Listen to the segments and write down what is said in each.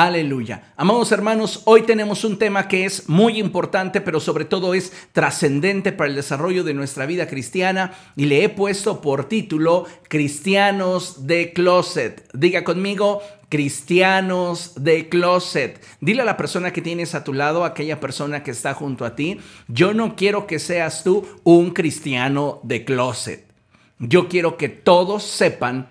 Aleluya. Amados hermanos, hoy tenemos un tema que es muy importante, pero sobre todo es trascendente para el desarrollo de nuestra vida cristiana y le he puesto por título Cristianos de Closet. Diga conmigo, cristianos de closet. Dile a la persona que tienes a tu lado, aquella persona que está junto a ti, yo no quiero que seas tú un cristiano de closet. Yo quiero que todos sepan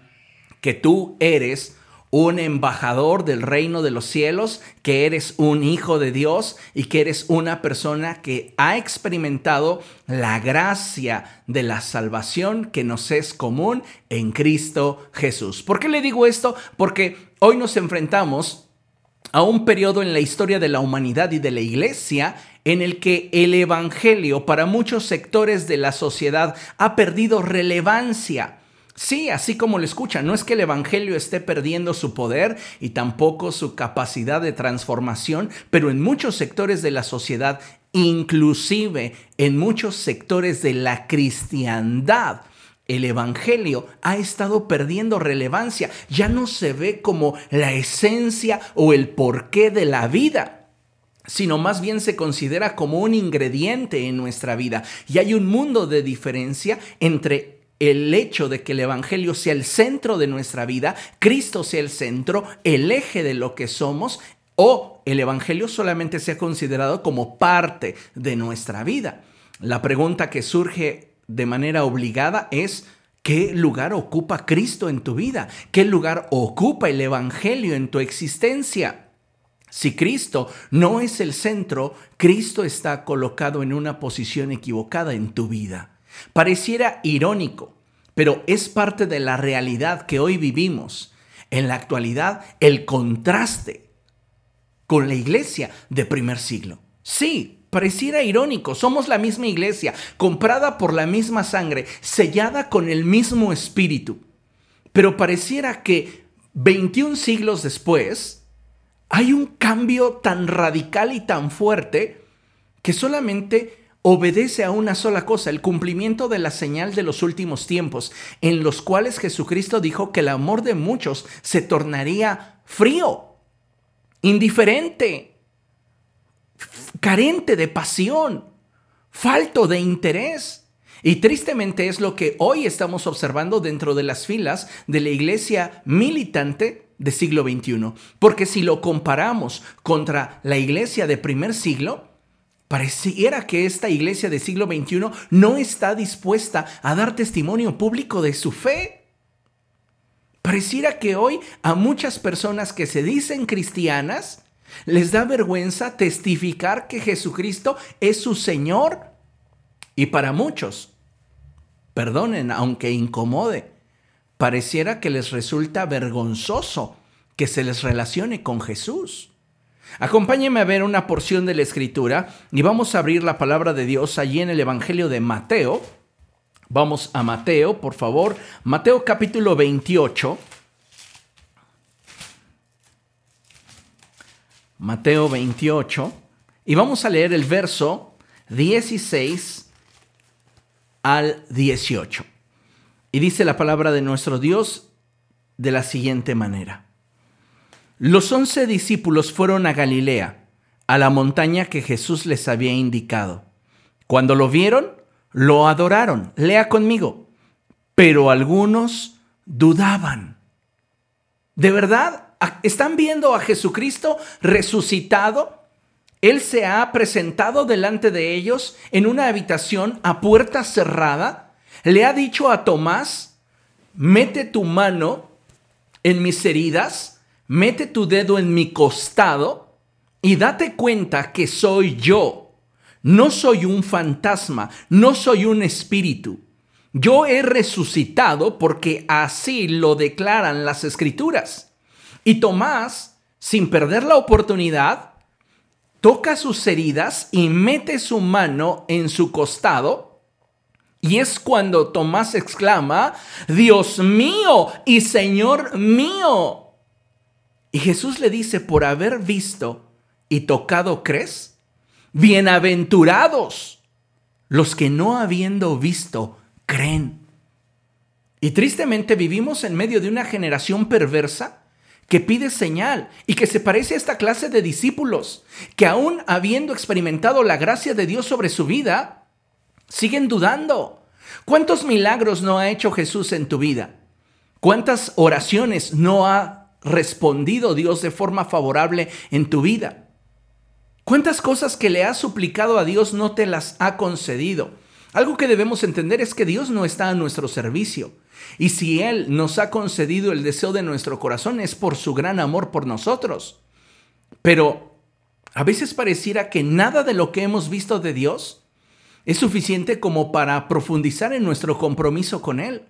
que tú eres un embajador del reino de los cielos, que eres un hijo de Dios y que eres una persona que ha experimentado la gracia de la salvación que nos es común en Cristo Jesús. ¿Por qué le digo esto? Porque hoy nos enfrentamos a un periodo en la historia de la humanidad y de la iglesia en el que el Evangelio para muchos sectores de la sociedad ha perdido relevancia. Sí, así como lo escuchan, no es que el Evangelio esté perdiendo su poder y tampoco su capacidad de transformación, pero en muchos sectores de la sociedad, inclusive en muchos sectores de la cristiandad, el Evangelio ha estado perdiendo relevancia, ya no se ve como la esencia o el porqué de la vida sino más bien se considera como un ingrediente en nuestra vida. Y hay un mundo de diferencia entre el hecho de que el Evangelio sea el centro de nuestra vida, Cristo sea el centro, el eje de lo que somos, o el Evangelio solamente sea considerado como parte de nuestra vida. La pregunta que surge de manera obligada es, ¿qué lugar ocupa Cristo en tu vida? ¿Qué lugar ocupa el Evangelio en tu existencia? Si Cristo no es el centro, Cristo está colocado en una posición equivocada en tu vida. Pareciera irónico, pero es parte de la realidad que hoy vivimos. En la actualidad, el contraste con la iglesia de primer siglo. Sí, pareciera irónico, somos la misma iglesia, comprada por la misma sangre, sellada con el mismo espíritu. Pero pareciera que 21 siglos después, hay un cambio tan radical y tan fuerte que solamente obedece a una sola cosa, el cumplimiento de la señal de los últimos tiempos, en los cuales Jesucristo dijo que el amor de muchos se tornaría frío, indiferente, carente de pasión, falto de interés. Y tristemente es lo que hoy estamos observando dentro de las filas de la iglesia militante del siglo XXI. Porque si lo comparamos contra la iglesia de primer siglo, Pareciera que esta iglesia del siglo XXI no está dispuesta a dar testimonio público de su fe. Pareciera que hoy a muchas personas que se dicen cristianas les da vergüenza testificar que Jesucristo es su Señor. Y para muchos, perdonen, aunque incomode, pareciera que les resulta vergonzoso que se les relacione con Jesús. Acompáñeme a ver una porción de la escritura y vamos a abrir la palabra de Dios allí en el Evangelio de Mateo. Vamos a Mateo, por favor. Mateo capítulo 28. Mateo 28. Y vamos a leer el verso 16 al 18. Y dice la palabra de nuestro Dios de la siguiente manera. Los once discípulos fueron a Galilea, a la montaña que Jesús les había indicado. Cuando lo vieron, lo adoraron. Lea conmigo. Pero algunos dudaban. ¿De verdad? ¿Están viendo a Jesucristo resucitado? Él se ha presentado delante de ellos en una habitación a puerta cerrada. Le ha dicho a Tomás, mete tu mano en mis heridas mete tu dedo en mi costado y date cuenta que soy yo. No soy un fantasma, no soy un espíritu. Yo he resucitado porque así lo declaran las escrituras. Y Tomás, sin perder la oportunidad, toca sus heridas y mete su mano en su costado. Y es cuando Tomás exclama, Dios mío y Señor mío. Y Jesús le dice, por haber visto y tocado, ¿crees? Bienaventurados los que no habiendo visto, creen. Y tristemente vivimos en medio de una generación perversa que pide señal y que se parece a esta clase de discípulos, que aún habiendo experimentado la gracia de Dios sobre su vida, siguen dudando. ¿Cuántos milagros no ha hecho Jesús en tu vida? ¿Cuántas oraciones no ha respondido Dios de forma favorable en tu vida? ¿Cuántas cosas que le has suplicado a Dios no te las ha concedido? Algo que debemos entender es que Dios no está a nuestro servicio. Y si Él nos ha concedido el deseo de nuestro corazón es por su gran amor por nosotros. Pero a veces pareciera que nada de lo que hemos visto de Dios es suficiente como para profundizar en nuestro compromiso con Él.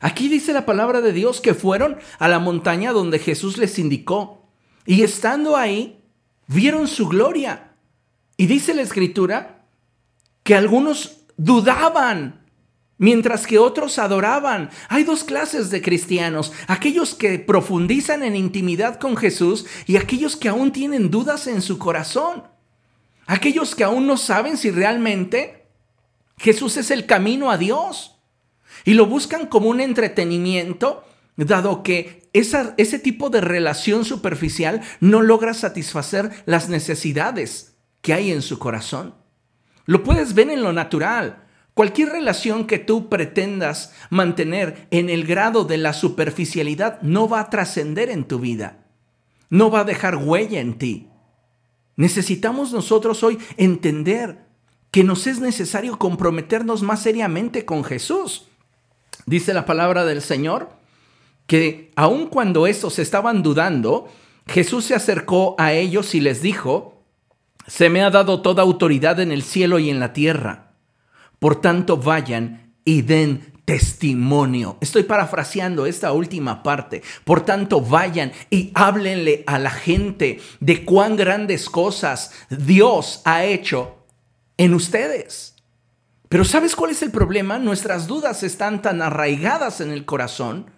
Aquí dice la palabra de Dios que fueron a la montaña donde Jesús les indicó y estando ahí vieron su gloria. Y dice la escritura que algunos dudaban mientras que otros adoraban. Hay dos clases de cristianos, aquellos que profundizan en intimidad con Jesús y aquellos que aún tienen dudas en su corazón. Aquellos que aún no saben si realmente Jesús es el camino a Dios y lo buscan como un entretenimiento, dado que ese tipo de relación superficial no logra satisfacer las necesidades que hay en su corazón. Lo puedes ver en lo natural. Cualquier relación que tú pretendas mantener en el grado de la superficialidad no va a trascender en tu vida, no va a dejar huella en ti. Necesitamos nosotros hoy entender que nos es necesario comprometernos más seriamente con Jesús. Dice la palabra del Señor que aun cuando estos estaban dudando, Jesús se acercó a ellos y les dijo, se me ha dado toda autoridad en el cielo y en la tierra. Por tanto, vayan y den testimonio. Estoy parafraseando esta última parte. Por tanto, vayan y háblenle a la gente de cuán grandes cosas Dios ha hecho en ustedes. Pero ¿sabes cuál es el problema? Nuestras dudas están tan arraigadas en el corazón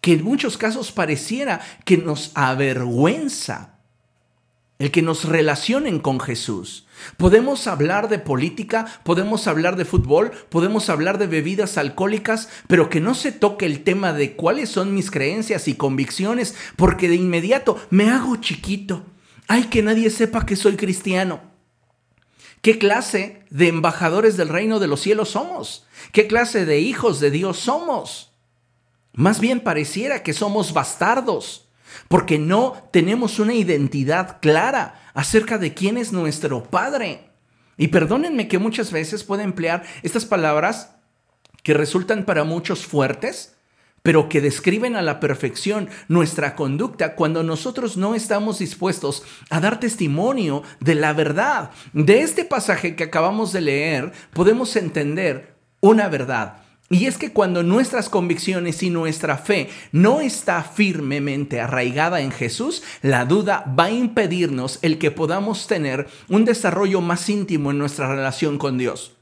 que en muchos casos pareciera que nos avergüenza el que nos relacionen con Jesús. Podemos hablar de política, podemos hablar de fútbol, podemos hablar de bebidas alcohólicas, pero que no se toque el tema de cuáles son mis creencias y convicciones, porque de inmediato me hago chiquito. Ay, que nadie sepa que soy cristiano. ¿Qué clase de embajadores del reino de los cielos somos? ¿Qué clase de hijos de Dios somos? Más bien pareciera que somos bastardos porque no tenemos una identidad clara acerca de quién es nuestro Padre. Y perdónenme que muchas veces pueda emplear estas palabras que resultan para muchos fuertes, pero que describen a la perfección nuestra conducta cuando nosotros no estamos dispuestos a dar testimonio de la verdad. De este pasaje que acabamos de leer podemos entender una verdad. Y es que cuando nuestras convicciones y nuestra fe no está firmemente arraigada en Jesús, la duda va a impedirnos el que podamos tener un desarrollo más íntimo en nuestra relación con Dios.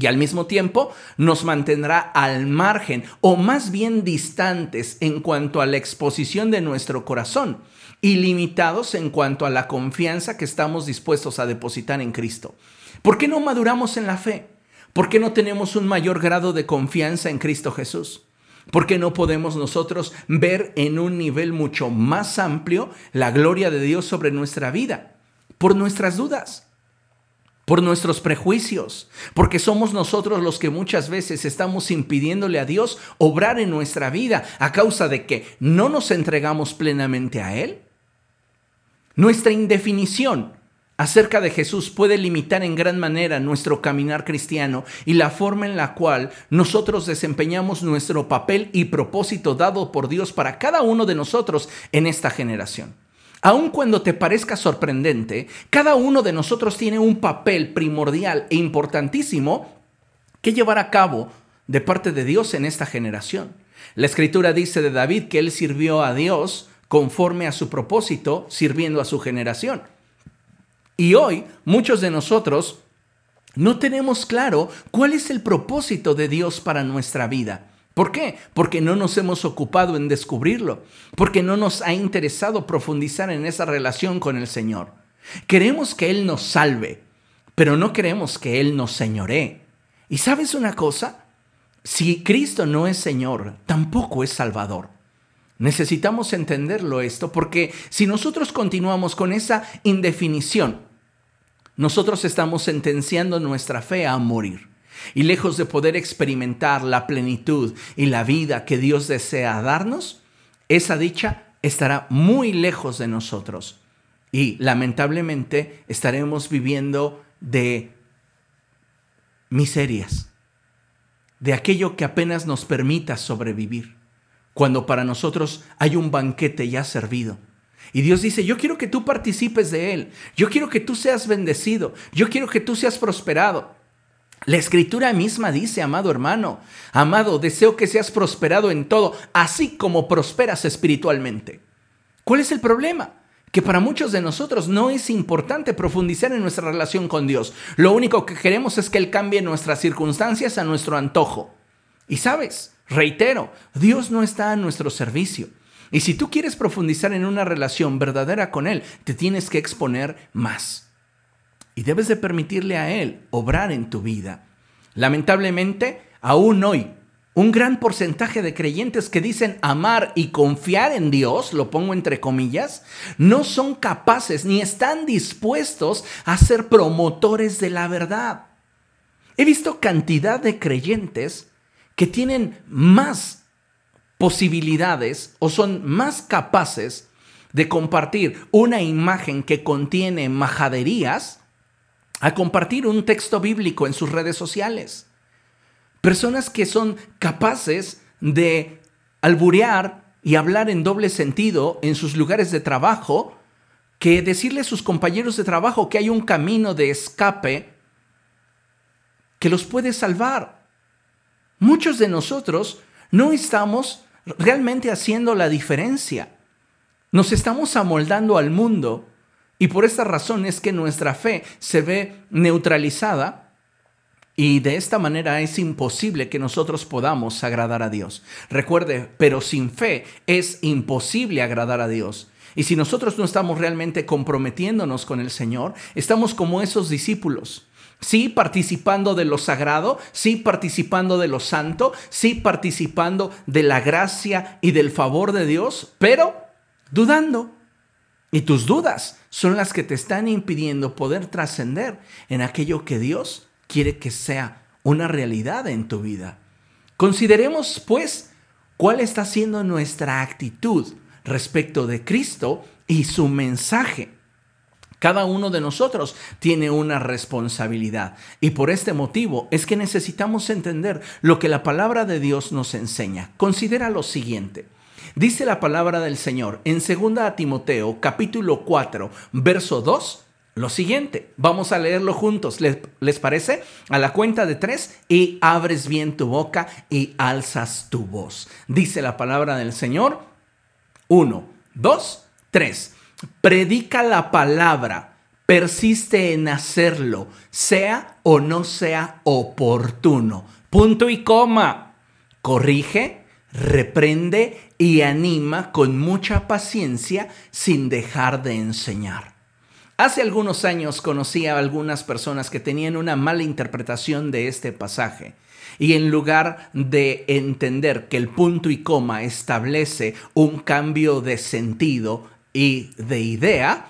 Y al mismo tiempo nos mantendrá al margen o más bien distantes en cuanto a la exposición de nuestro corazón y limitados en cuanto a la confianza que estamos dispuestos a depositar en Cristo. ¿Por qué no maduramos en la fe? ¿Por qué no tenemos un mayor grado de confianza en Cristo Jesús? ¿Por qué no podemos nosotros ver en un nivel mucho más amplio la gloria de Dios sobre nuestra vida? Por nuestras dudas, por nuestros prejuicios, porque somos nosotros los que muchas veces estamos impidiéndole a Dios obrar en nuestra vida a causa de que no nos entregamos plenamente a Él. Nuestra indefinición acerca de Jesús puede limitar en gran manera nuestro caminar cristiano y la forma en la cual nosotros desempeñamos nuestro papel y propósito dado por Dios para cada uno de nosotros en esta generación. Aun cuando te parezca sorprendente, cada uno de nosotros tiene un papel primordial e importantísimo que llevar a cabo de parte de Dios en esta generación. La escritura dice de David que él sirvió a Dios conforme a su propósito, sirviendo a su generación. Y hoy muchos de nosotros no tenemos claro cuál es el propósito de Dios para nuestra vida. ¿Por qué? Porque no nos hemos ocupado en descubrirlo, porque no nos ha interesado profundizar en esa relación con el Señor. Queremos que Él nos salve, pero no queremos que Él nos señoree. ¿Y sabes una cosa? Si Cristo no es Señor, tampoco es Salvador. Necesitamos entenderlo esto porque si nosotros continuamos con esa indefinición, nosotros estamos sentenciando nuestra fe a morir. Y lejos de poder experimentar la plenitud y la vida que Dios desea darnos, esa dicha estará muy lejos de nosotros. Y lamentablemente estaremos viviendo de miserias, de aquello que apenas nos permita sobrevivir, cuando para nosotros hay un banquete ya servido. Y Dios dice, yo quiero que tú participes de él, yo quiero que tú seas bendecido, yo quiero que tú seas prosperado. La escritura misma dice, amado hermano, amado, deseo que seas prosperado en todo, así como prosperas espiritualmente. ¿Cuál es el problema? Que para muchos de nosotros no es importante profundizar en nuestra relación con Dios. Lo único que queremos es que Él cambie nuestras circunstancias a nuestro antojo. Y sabes, reitero, Dios no está a nuestro servicio. Y si tú quieres profundizar en una relación verdadera con Él, te tienes que exponer más. Y debes de permitirle a Él obrar en tu vida. Lamentablemente, aún hoy, un gran porcentaje de creyentes que dicen amar y confiar en Dios, lo pongo entre comillas, no son capaces ni están dispuestos a ser promotores de la verdad. He visto cantidad de creyentes que tienen más posibilidades o son más capaces de compartir una imagen que contiene majaderías a compartir un texto bíblico en sus redes sociales. Personas que son capaces de alburear y hablar en doble sentido en sus lugares de trabajo, que decirle a sus compañeros de trabajo que hay un camino de escape que los puede salvar. Muchos de nosotros no estamos realmente haciendo la diferencia. Nos estamos amoldando al mundo y por esta razón es que nuestra fe se ve neutralizada y de esta manera es imposible que nosotros podamos agradar a Dios. Recuerde, pero sin fe es imposible agradar a Dios. Y si nosotros no estamos realmente comprometiéndonos con el Señor, estamos como esos discípulos. Sí, participando de lo sagrado, sí, participando de lo santo, sí, participando de la gracia y del favor de Dios, pero dudando. Y tus dudas son las que te están impidiendo poder trascender en aquello que Dios quiere que sea una realidad en tu vida. Consideremos, pues, cuál está siendo nuestra actitud respecto de Cristo y su mensaje. Cada uno de nosotros tiene una responsabilidad y por este motivo es que necesitamos entender lo que la palabra de Dios nos enseña. Considera lo siguiente. Dice la palabra del Señor en 2 Timoteo capítulo 4, verso 2 lo siguiente. Vamos a leerlo juntos. ¿Les, parece? A la cuenta de tres y abres bien tu boca y alzas tu voz. Dice la palabra del Señor. Uno, dos, tres. Predica la palabra. Persiste en hacerlo, sea o no sea oportuno. Punto y coma. Corrige, reprende y anima con mucha paciencia sin dejar de enseñar. Hace algunos años conocí a algunas personas que tenían una mala interpretación de este pasaje y en lugar de entender que el punto y coma establece un cambio de sentido y de idea,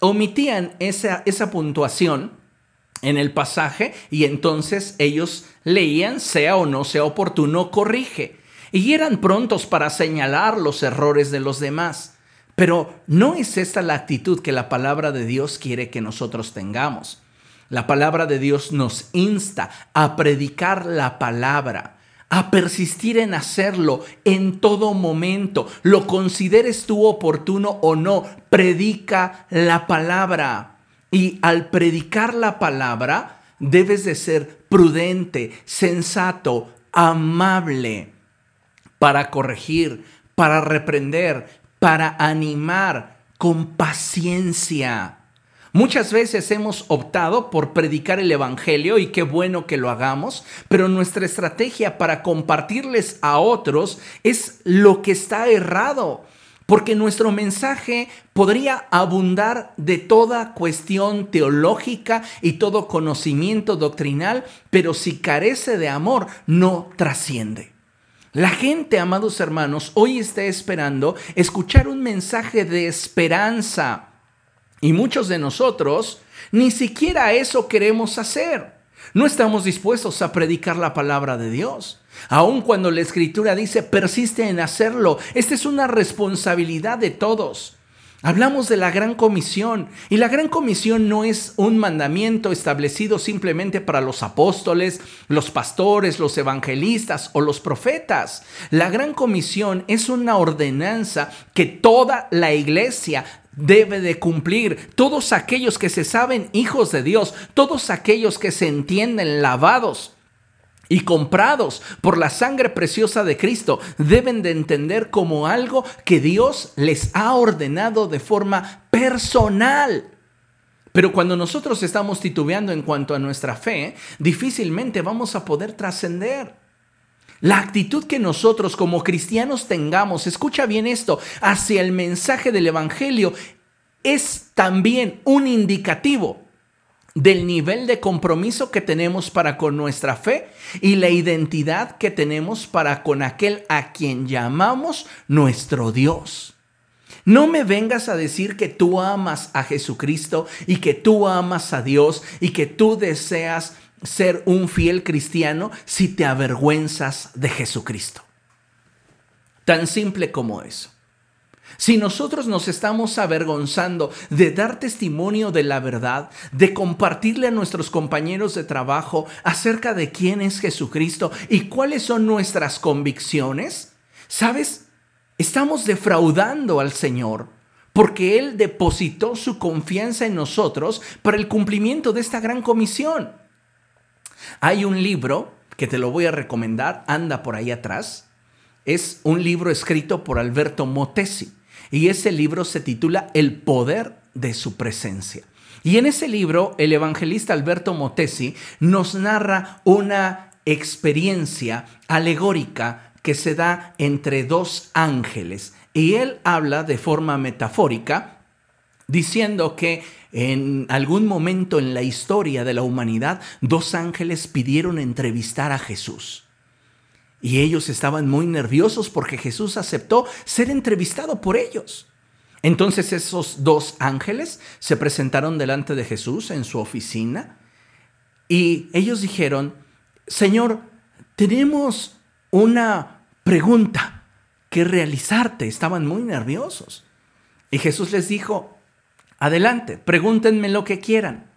omitían esa, esa puntuación en el pasaje y entonces ellos leían sea o no sea oportuno, corrige. Y eran prontos para señalar los errores de los demás. Pero no es esta la actitud que la palabra de Dios quiere que nosotros tengamos. La palabra de Dios nos insta a predicar la palabra, a persistir en hacerlo en todo momento. Lo consideres tú oportuno o no, predica la palabra. Y al predicar la palabra, debes de ser prudente, sensato, amable para corregir, para reprender, para animar con paciencia. Muchas veces hemos optado por predicar el Evangelio y qué bueno que lo hagamos, pero nuestra estrategia para compartirles a otros es lo que está errado, porque nuestro mensaje podría abundar de toda cuestión teológica y todo conocimiento doctrinal, pero si carece de amor, no trasciende. La gente, amados hermanos, hoy está esperando escuchar un mensaje de esperanza. Y muchos de nosotros ni siquiera eso queremos hacer. No estamos dispuestos a predicar la palabra de Dios. Aun cuando la escritura dice persiste en hacerlo, esta es una responsabilidad de todos. Hablamos de la gran comisión y la gran comisión no es un mandamiento establecido simplemente para los apóstoles, los pastores, los evangelistas o los profetas. La gran comisión es una ordenanza que toda la iglesia debe de cumplir. Todos aquellos que se saben hijos de Dios, todos aquellos que se entienden lavados y comprados por la sangre preciosa de Cristo deben de entender como algo que Dios les ha ordenado de forma personal. Pero cuando nosotros estamos titubeando en cuanto a nuestra fe, difícilmente vamos a poder trascender. La actitud que nosotros como cristianos tengamos, escucha bien esto, hacia el mensaje del Evangelio es también un indicativo del nivel de compromiso que tenemos para con nuestra fe y la identidad que tenemos para con aquel a quien llamamos nuestro Dios. No me vengas a decir que tú amas a Jesucristo y que tú amas a Dios y que tú deseas ser un fiel cristiano si te avergüenzas de Jesucristo. Tan simple como eso. Si nosotros nos estamos avergonzando de dar testimonio de la verdad, de compartirle a nuestros compañeros de trabajo acerca de quién es Jesucristo y cuáles son nuestras convicciones, ¿sabes? Estamos defraudando al Señor porque Él depositó su confianza en nosotros para el cumplimiento de esta gran comisión. Hay un libro que te lo voy a recomendar, anda por ahí atrás. Es un libro escrito por Alberto Motesi. Y ese libro se titula El poder de su presencia. Y en ese libro, el evangelista Alberto Motesi nos narra una experiencia alegórica que se da entre dos ángeles. Y él habla de forma metafórica, diciendo que en algún momento en la historia de la humanidad, dos ángeles pidieron entrevistar a Jesús. Y ellos estaban muy nerviosos porque Jesús aceptó ser entrevistado por ellos. Entonces esos dos ángeles se presentaron delante de Jesús en su oficina y ellos dijeron, Señor, tenemos una pregunta que realizarte. Estaban muy nerviosos. Y Jesús les dijo, adelante, pregúntenme lo que quieran.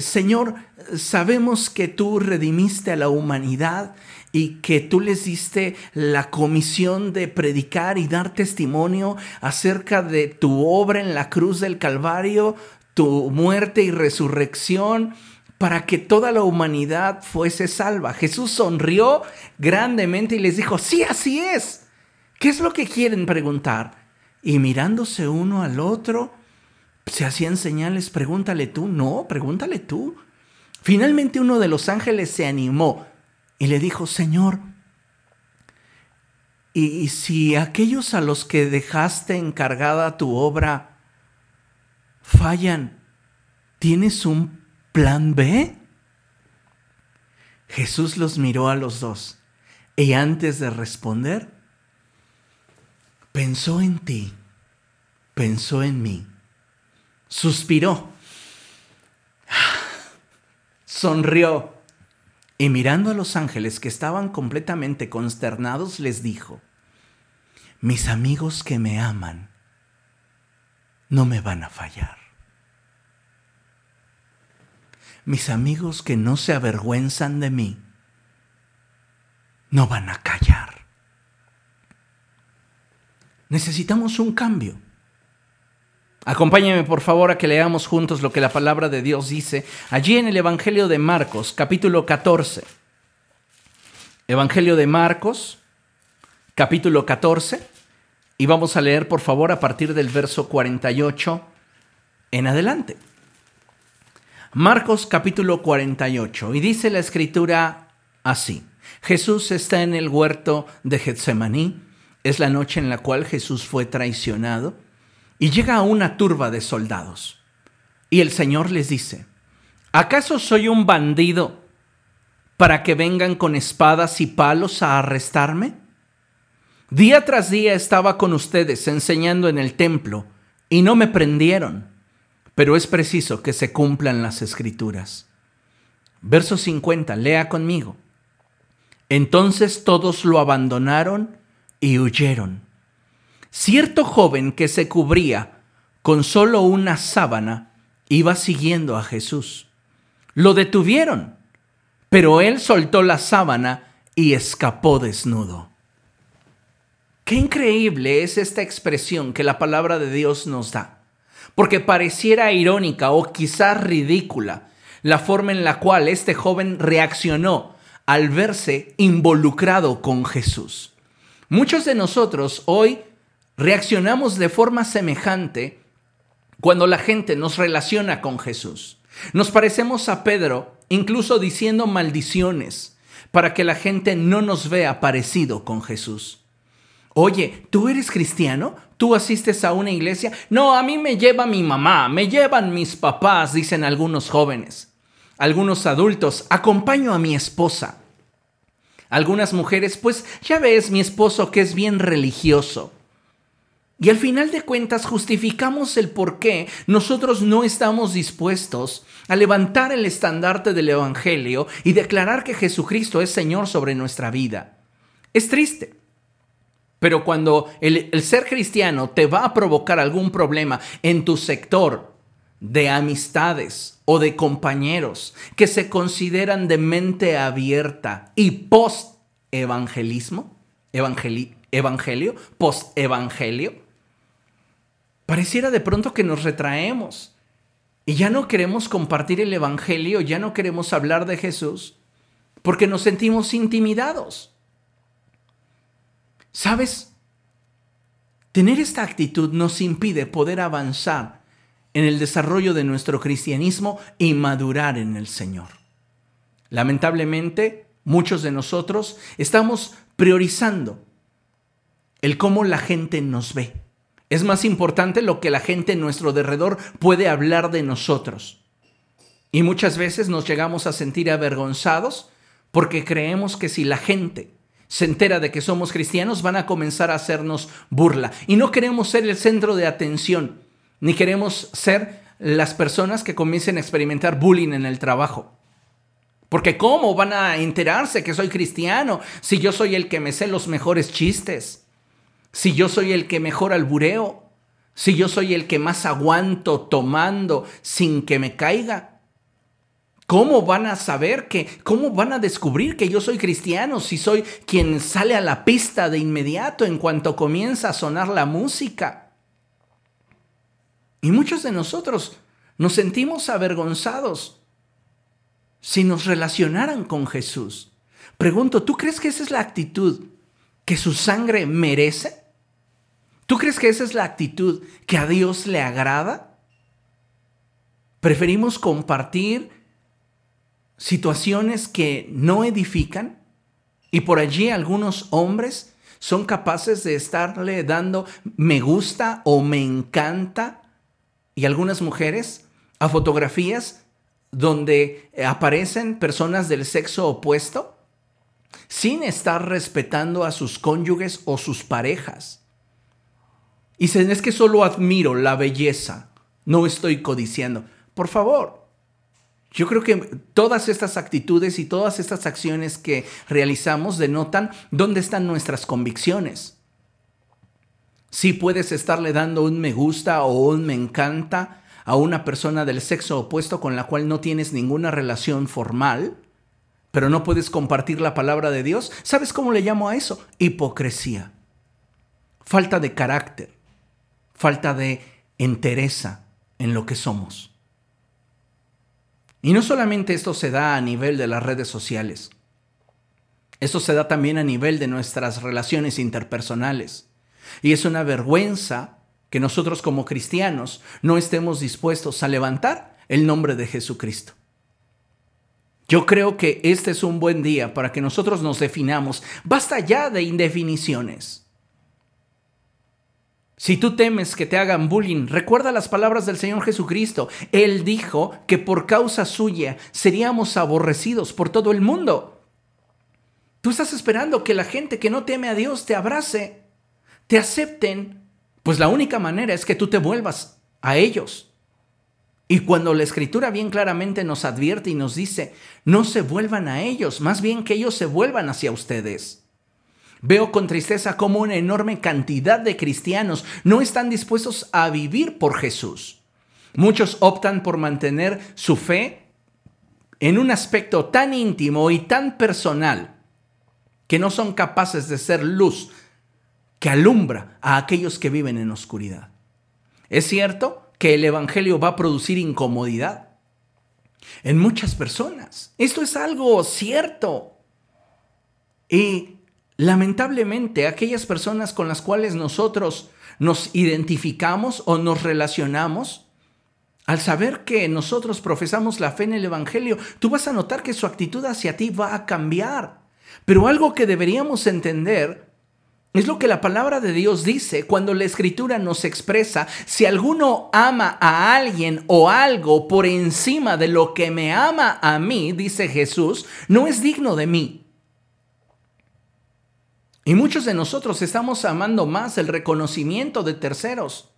Señor, sabemos que tú redimiste a la humanidad y que tú les diste la comisión de predicar y dar testimonio acerca de tu obra en la cruz del Calvario, tu muerte y resurrección, para que toda la humanidad fuese salva. Jesús sonrió grandemente y les dijo, sí, así es. ¿Qué es lo que quieren preguntar? Y mirándose uno al otro, se hacían señales, pregúntale tú, no, pregúntale tú. Finalmente uno de los ángeles se animó y le dijo, Señor, y, si aquellos a los que dejaste encargada tu obra fallan, ¿tienes un plan B? Jesús los miró a los dos y antes de responder, pensó en ti, pensó en mí, suspiró, sonrió y mirando a los ángeles que estaban completamente consternados, les dijo, mis amigos que me aman no me van a fallar. Mis amigos que no se avergüenzan de mí no van a callar. Necesitamos un cambio. Acompáñame por favor a que leamos juntos lo que la palabra de Dios dice allí en el Evangelio de Marcos, capítulo 14. Evangelio de Marcos, capítulo 14, y vamos a leer por favor a partir del verso 48 en adelante. Marcos capítulo 48, y dice la escritura así. Jesús está en el huerto de Getsemaní, es la noche en la cual Jesús fue traicionado y llega a una turba de soldados. Y el Señor les dice, ¿acaso soy un bandido para que vengan con espadas y palos a arrestarme? Día tras día estaba con ustedes enseñando en el templo y no me prendieron, pero es preciso que se cumplan las escrituras. Verso 50, lea conmigo. Entonces todos lo abandonaron y huyeron. Cierto joven que se cubría con solo una sábana iba siguiendo a Jesús. Lo detuvieron, pero él soltó la sábana y escapó desnudo. Qué increíble es esta expresión que la palabra de Dios nos da, porque pareciera irónica o quizás ridícula la forma en la cual este joven reaccionó al verse involucrado con Jesús. Muchos de nosotros hoy reaccionamos de forma semejante cuando la gente nos relaciona con Jesús. Nos parecemos a Pedro, incluso diciendo maldiciones, para que la gente no nos vea parecido con Jesús. Oye, ¿tú eres cristiano? ¿Tú asistes a una iglesia? No, a mí me lleva mi mamá, me llevan mis papás, dicen algunos jóvenes. Algunos adultos, acompaño a mi esposa. Algunas mujeres, pues ya ves mi esposo que es bien religioso. Y al final de cuentas justificamos el por qué nosotros no estamos dispuestos a levantar el estandarte del Evangelio y declarar que Jesucristo es Señor sobre nuestra vida. Es triste. Pero cuando el, ser cristiano te va a provocar algún problema en tu sector de amistades o de compañeros que se consideran de mente abierta y post-evangelismo, evangelio, post-evangelio, pareciera de pronto que nos retraemos y ya no queremos compartir el evangelio, ya no queremos hablar de Jesús porque nos sentimos intimidados. ¿Sabes? Tener esta actitud nos impide poder avanzar en el desarrollo de nuestro cristianismo y madurar en el Señor. Lamentablemente, muchos de nosotros estamos priorizando el cómo la gente nos ve. Es más importante lo que la gente en nuestro derredor puede hablar de nosotros. Y muchas veces nos llegamos a sentir avergonzados porque creemos que si la gente se entera de que somos cristianos van a comenzar a hacernos burla. Y no queremos ser el centro de atención ni queremos ser las personas que comiencen a experimentar bullying en el trabajo. Porque ¿cómo van a enterarse que soy cristiano si yo soy el que me sé los mejores chistes? Si yo soy el que mejor albureo? Si yo soy el que más aguanto tomando sin que me caiga? ¿Cómo van a saber que, cómo van a descubrir que yo soy cristiano si soy quien sale a la pista de inmediato en cuanto comienza a sonar la música? Y muchos de nosotros nos sentimos avergonzados si nos relacionaran con Jesús. Pregunto, ¿tú crees que esa es la actitud que su sangre merece? ¿Tú crees que esa es la actitud que a Dios le agrada? Preferimos compartir situaciones que no edifican y por allí algunos hombres son capaces de estarle dando me gusta o me encanta y algunas mujeres a fotografías donde aparecen personas del sexo opuesto sin estar respetando a sus cónyuges o sus parejas. Y dicen, es que solo admiro la belleza, no estoy codiciando. Por favor, yo creo que todas estas actitudes y todas estas acciones que realizamos denotan dónde están nuestras convicciones. Sí puedes estarle dando un me gusta o un me encanta a una persona del sexo opuesto con la cual no tienes ninguna relación formal, pero no puedes compartir la palabra de Dios. ¿Sabes cómo le llamo a eso? Hipocresía. Falta de carácter, falta de entereza en lo que somos. Y no solamente esto se da a nivel de las redes sociales, esto se da también a nivel de nuestras relaciones interpersonales. Y es una vergüenza que nosotros como cristianos no estemos dispuestos a levantar el nombre de Jesucristo. Yo creo que este es un buen día para que nosotros nos definamos. Basta ya de indefiniciones. Si tú temes que te hagan bullying, recuerda las palabras del Señor Jesucristo. Él dijo que por causa suya seríamos aborrecidos por todo el mundo. Tú estás esperando que la gente que no teme a Dios te abrace, te acepten, pues la única manera es que tú te vuelvas a ellos. Y cuando la escritura bien claramente nos advierte y nos dice, no se vuelvan a ellos, más bien que ellos se vuelvan hacia ustedes. Veo con tristeza cómo una enorme cantidad de cristianos no están dispuestos a vivir por Jesús. Muchos optan por mantener su fe en un aspecto tan íntimo y tan personal que no son capaces de ser luz que alumbra a aquellos que viven en oscuridad. Es cierto que el Evangelio va a producir incomodidad en muchas personas. Esto es algo cierto. Y Lamentablemente, aquellas personas con las cuales nosotros nos identificamos o nos relacionamos, al saber que nosotros profesamos la fe en el Evangelio, tú vas a notar que su actitud hacia ti va a cambiar. Pero algo que deberíamos entender es lo que la palabra de Dios dice cuando la escritura nos expresa, si alguno ama a alguien o algo por encima de lo que me ama a mí, dice Jesús, no es digno de mí. Y muchos de nosotros estamos amando más el reconocimiento de terceros,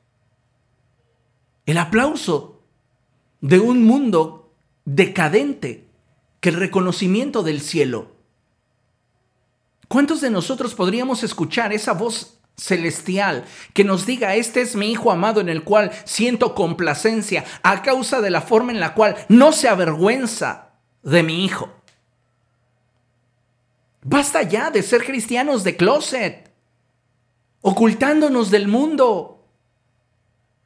el aplauso de un mundo decadente que el reconocimiento del cielo. ¿Cuántos de nosotros podríamos escuchar esa voz celestial que nos diga, este es mi Hijo amado en el cual siento complacencia a causa de la forma en la cual no se avergüenza de mi Hijo? Basta ya de ser cristianos de closet, ocultándonos del mundo.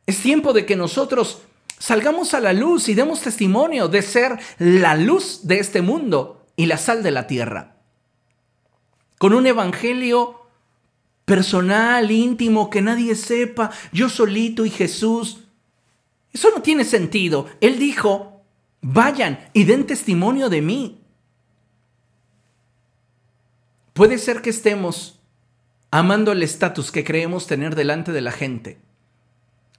Es tiempo de que nosotros salgamos a la luz y demos testimonio de ser la luz de este mundo y la sal de la tierra. Con un evangelio personal, íntimo, que nadie sepa, yo solito y Jesús. Eso no tiene sentido. Él dijo, vayan y den testimonio de mí. Puede ser que estemos amando el estatus que creemos tener delante de la gente.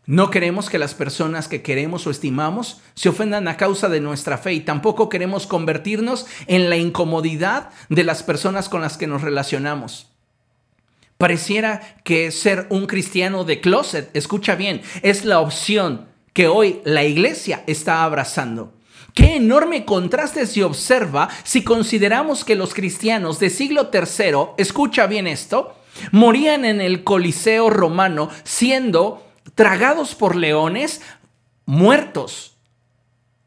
No queremos que las personas que queremos o estimamos se ofendan a causa de nuestra fe y tampoco queremos convertirnos en la incomodidad de las personas con las que nos relacionamos. Pareciera que ser un cristiano de closet, escucha bien, es la opción que hoy la iglesia está abrazando. Qué enorme contraste se observa si consideramos que los cristianos de siglo III, escucha bien esto, morían en el Coliseo romano siendo tragados por leones, muertos,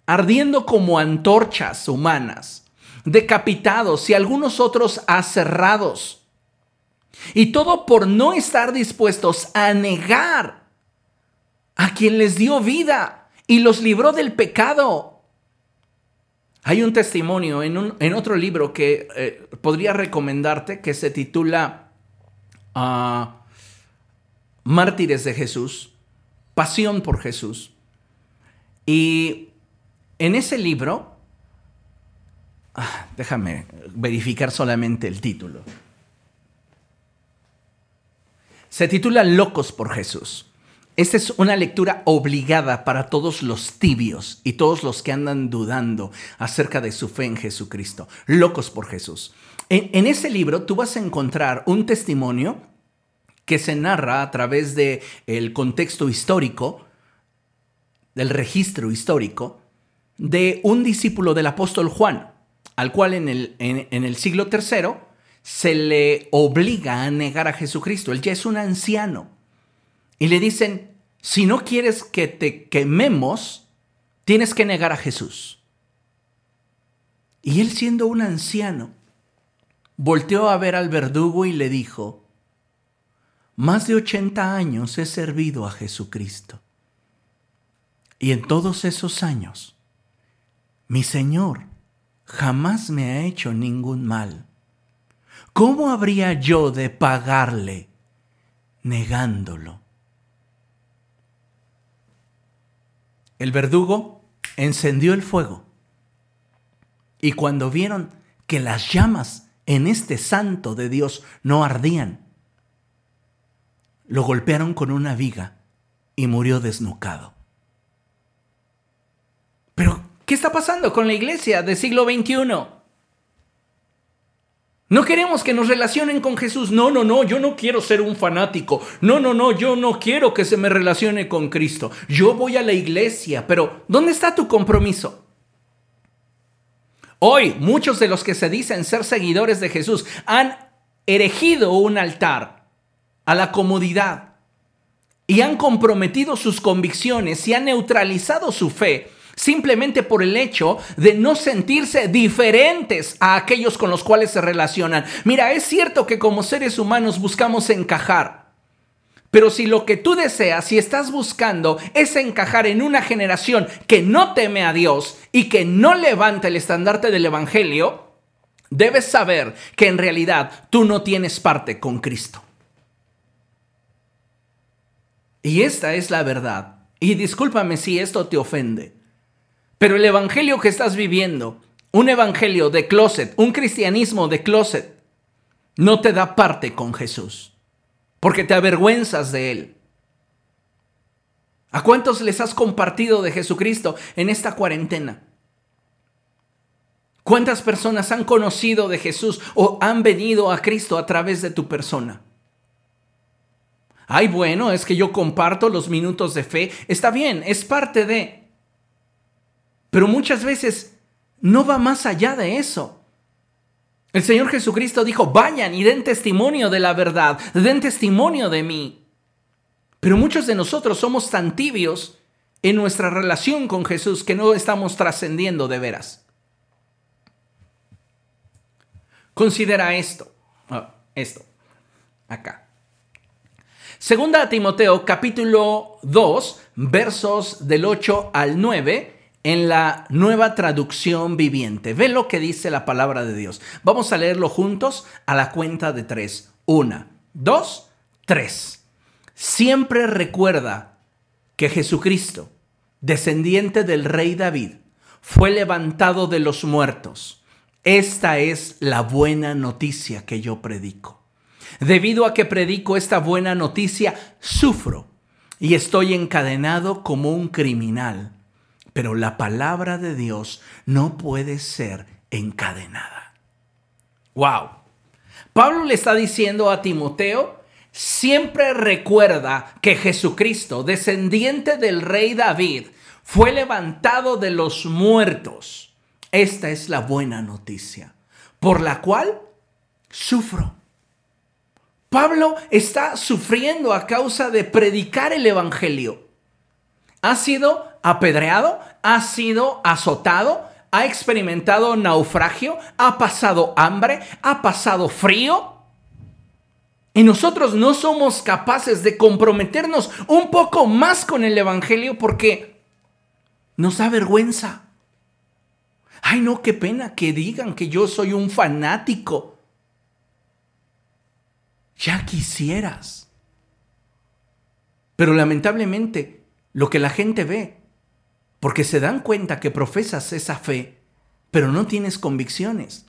ardiendo como antorchas humanas, decapitados y algunos otros aserrados. Y todo por no estar dispuestos a negar a quien les dio vida y los libró del pecado hay un testimonio en, otro libro que eh, podría recomendarte que se titula ah, Mártires de Jesús, Pasión por Jesús. Y en ese libro, ah, déjame verificar solamente el título. Se titula Locos por Jesús. Esta es una lectura obligada para todos los tibios y todos los que andan dudando acerca de su fe en Jesucristo, locos por Jesús. En, ese libro tú vas a encontrar un testimonio que se narra a través del el contexto histórico, del registro histórico, de un discípulo del apóstol Juan, al cual en el, en el siglo III se le obliga a negar a Jesucristo. Él ya es un anciano y le dicen, si no quieres que te quememos, tienes que negar a Jesús. Y él siendo un anciano, volteó a ver al verdugo y le dijo, más de 80 años he servido a Jesucristo. Y en todos esos años, mi Señor jamás me ha hecho ningún mal. ¿Cómo habría yo de pagarle negándolo? El verdugo encendió el fuego y cuando vieron que las llamas en este santo de Dios no ardían, lo golpearon con una viga y murió desnucado. Pero, ¿qué está pasando con la iglesia del siglo XXI? No queremos que nos relacionen con Jesús. No, no, no, yo no quiero ser un fanático. No, no, no, yo no quiero que se me relacione con Cristo. Yo voy a la iglesia, pero ¿dónde está tu compromiso? Hoy muchos de los que se dicen ser seguidores de Jesús han erigido un altar a la comodidad y han comprometido sus convicciones y han neutralizado su fe simplemente por el hecho de no sentirse diferentes a aquellos con los cuales se relacionan. Mira, es cierto que como seres humanos buscamos encajar. Pero si lo que tú deseas, si estás buscando es encajar en una generación que no teme a Dios y que no levanta el estandarte del Evangelio, debes saber que en realidad tú no tienes parte con Cristo. Y esta es la verdad. Y discúlpame si esto te ofende. Pero el evangelio que estás viviendo, un evangelio de closet, un cristianismo de closet, no te da parte con Jesús, porque te avergüenzas de Él. ¿A cuántos les has compartido de Jesucristo en esta cuarentena? ¿Cuántas personas han conocido de Jesús o han venido a Cristo a través de tu persona? Ay, bueno, es que yo comparto los minutos de fe. Está bien, es parte de... Pero muchas veces no va más allá de eso. El Señor Jesucristo dijo, vayan y den testimonio de la verdad, den testimonio de mí. Pero muchos de nosotros somos tan tibios en nuestra relación con Jesús que no estamos trascendiendo de veras. Considera esto, ah, esto, acá. Segunda Timoteo capítulo 2, versos del 8 al 9 en la nueva traducción viviente. Ve lo que dice la palabra de Dios. Vamos a leerlo juntos a la cuenta de tres. Una, dos, tres. Siempre recuerda que Jesucristo, descendiente del rey David, fue levantado de los muertos. Esta es la buena noticia que yo predico. Debido a que predico esta buena noticia, sufro y estoy encadenado como un criminal pero la palabra de Dios no puede ser encadenada. ¡Wow! Pablo le está diciendo a Timoteo, siempre recuerda que Jesucristo, descendiente del rey David, fue levantado de los muertos. Esta es la buena noticia, por la cual sufro. Pablo está sufriendo a causa de predicar el Evangelio. Ha sido apedreado, ha sido azotado, ha experimentado naufragio, ha pasado hambre, ha pasado frío. Y nosotros no somos capaces de comprometernos un poco más con el Evangelio porque nos da vergüenza. Ay, no, qué pena que digan que yo soy un fanático. Ya quisieras. Pero lamentablemente, lo que la gente ve porque se dan cuenta que profesas esa fe, pero no tienes convicciones.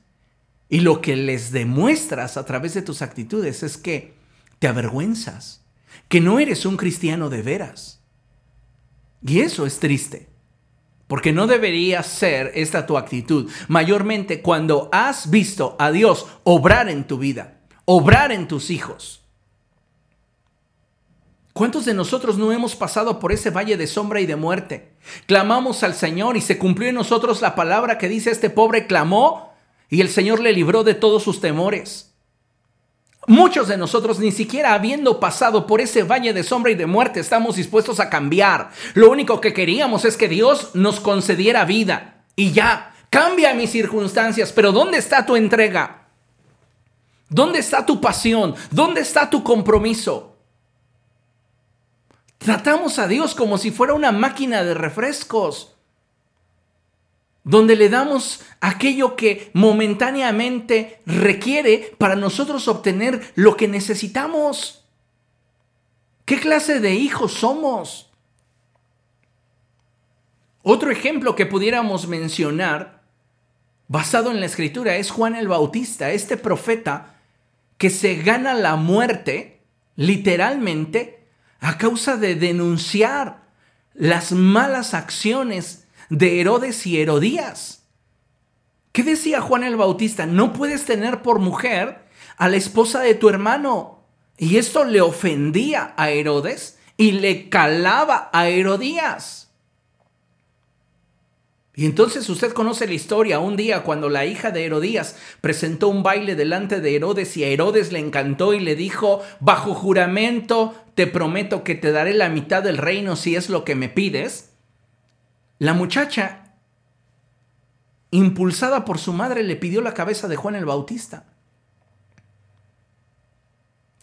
Y lo que les demuestras a través de tus actitudes es que te avergüenzas, que no eres un cristiano de veras. Y eso es triste, porque no debería ser esta tu actitud, mayormente cuando has visto a Dios obrar en tu vida, obrar en tus hijos. ¿Cuántos de nosotros no hemos pasado por ese valle de sombra y de muerte? Clamamos al Señor y se cumplió en nosotros la palabra que dice este pobre clamó y el Señor le libró de todos sus temores. Muchos de nosotros, ni siquiera habiendo pasado por ese valle de sombra y de muerte, estamos dispuestos a cambiar. Lo único que queríamos es que Dios nos concediera vida. Y ya, cambia mis circunstancias, pero ¿dónde está tu entrega? ¿Dónde está tu pasión? ¿Dónde está tu compromiso? Tratamos a Dios como si fuera una máquina de refrescos, donde le damos aquello que momentáneamente requiere para nosotros obtener lo que necesitamos. ¿Qué clase de hijos somos? Otro ejemplo que pudiéramos mencionar, basado en la escritura, es Juan el Bautista, este profeta que se gana la muerte literalmente, a causa de denunciar las malas acciones de Herodes y Herodías. ¿Qué decía Juan el Bautista? No puedes tener por mujer a la esposa de tu hermano. Y esto le ofendía a Herodes y le calaba a Herodías. Y entonces usted conoce la historia, un día cuando la hija de Herodías presentó un baile delante de Herodes y a Herodes le encantó y le dijo, bajo juramento te prometo que te daré la mitad del reino si es lo que me pides. La muchacha, impulsada por su madre, le pidió la cabeza de Juan el Bautista.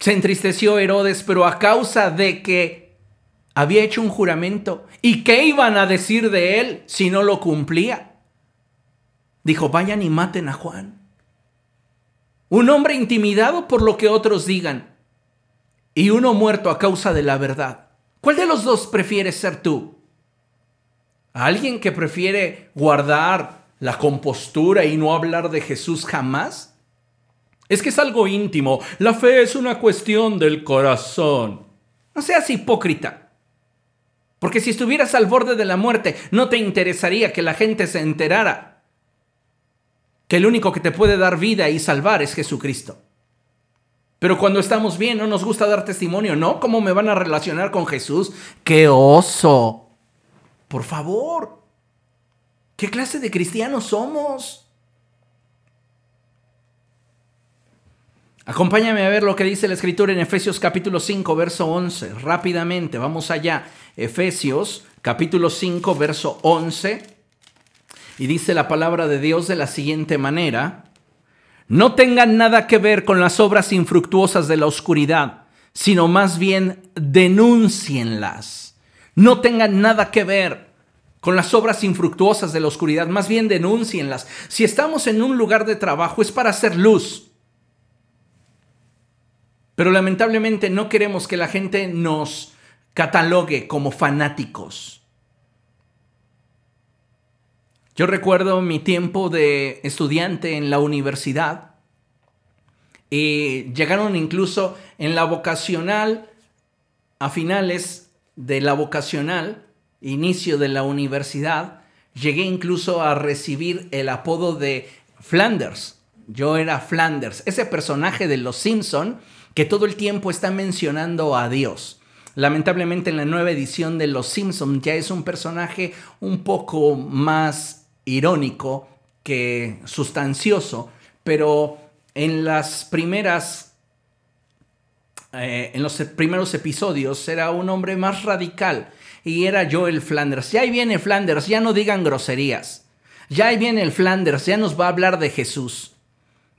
Se entristeció Herodes, pero a causa de que había hecho un juramento. ¿Y qué iban a decir de él si no lo cumplía? Dijo, vayan y maten a Juan. Un hombre intimidado por lo que otros digan y uno muerto a causa de la verdad. ¿Cuál de los dos prefieres ser tú? ¿Alguien que prefiere guardar la compostura y no hablar de Jesús jamás? Es que es algo íntimo. La fe es una cuestión del corazón. No seas hipócrita. Porque si estuvieras al borde de la muerte, no te interesaría que la gente se enterara que el único que te puede dar vida y salvar es Jesucristo. Pero cuando estamos bien, no nos gusta dar testimonio, ¿no? ¿Cómo me van a relacionar con Jesús? ¡Qué oso! Por favor. ¿Qué clase de cristianos somos? Acompáñame a ver lo que dice la escritura en Efesios capítulo 5, verso 11. Rápidamente, vamos allá. Efesios capítulo 5, verso 11. Y dice la palabra de Dios de la siguiente manera. No tengan nada que ver con las obras infructuosas de la oscuridad, sino más bien denúncienlas. No tengan nada que ver con las obras infructuosas de la oscuridad, más bien denúncienlas. Si estamos en un lugar de trabajo es para hacer luz pero lamentablemente no queremos que la gente nos catalogue como fanáticos. Yo recuerdo mi tiempo de estudiante en la universidad y llegaron incluso en la vocacional, a finales de la vocacional, inicio de la universidad, llegué incluso a recibir el apodo de Flanders. Yo era Flanders, ese personaje de Los Simpson que todo el tiempo está mencionando a Dios. Lamentablemente en la nueva edición de Los Simpsons ya es un personaje un poco más irónico que sustancioso, pero en las primeras eh, en los primeros episodios era un hombre más radical y era Joel Flanders. Ya ahí viene Flanders, ya no digan groserías. Ya ahí viene el Flanders, ya nos va a hablar de Jesús.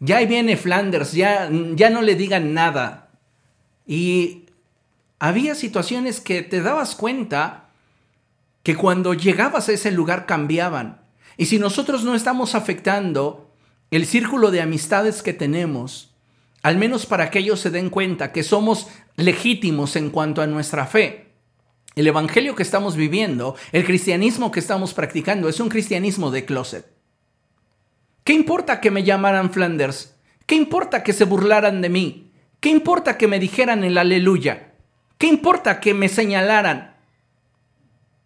Ya ahí viene Flanders, ya, ya no le digan nada. Y había situaciones que te dabas cuenta que cuando llegabas a ese lugar cambiaban. Y si nosotros no estamos afectando el círculo de amistades que tenemos, al menos para que ellos se den cuenta que somos legítimos en cuanto a nuestra fe, el evangelio que estamos viviendo, el cristianismo que estamos practicando, es un cristianismo de closet. ¿Qué importa que me llamaran Flanders? ¿Qué importa que se burlaran de mí? ¿Qué importa que me dijeran el aleluya? ¿Qué importa que me señalaran?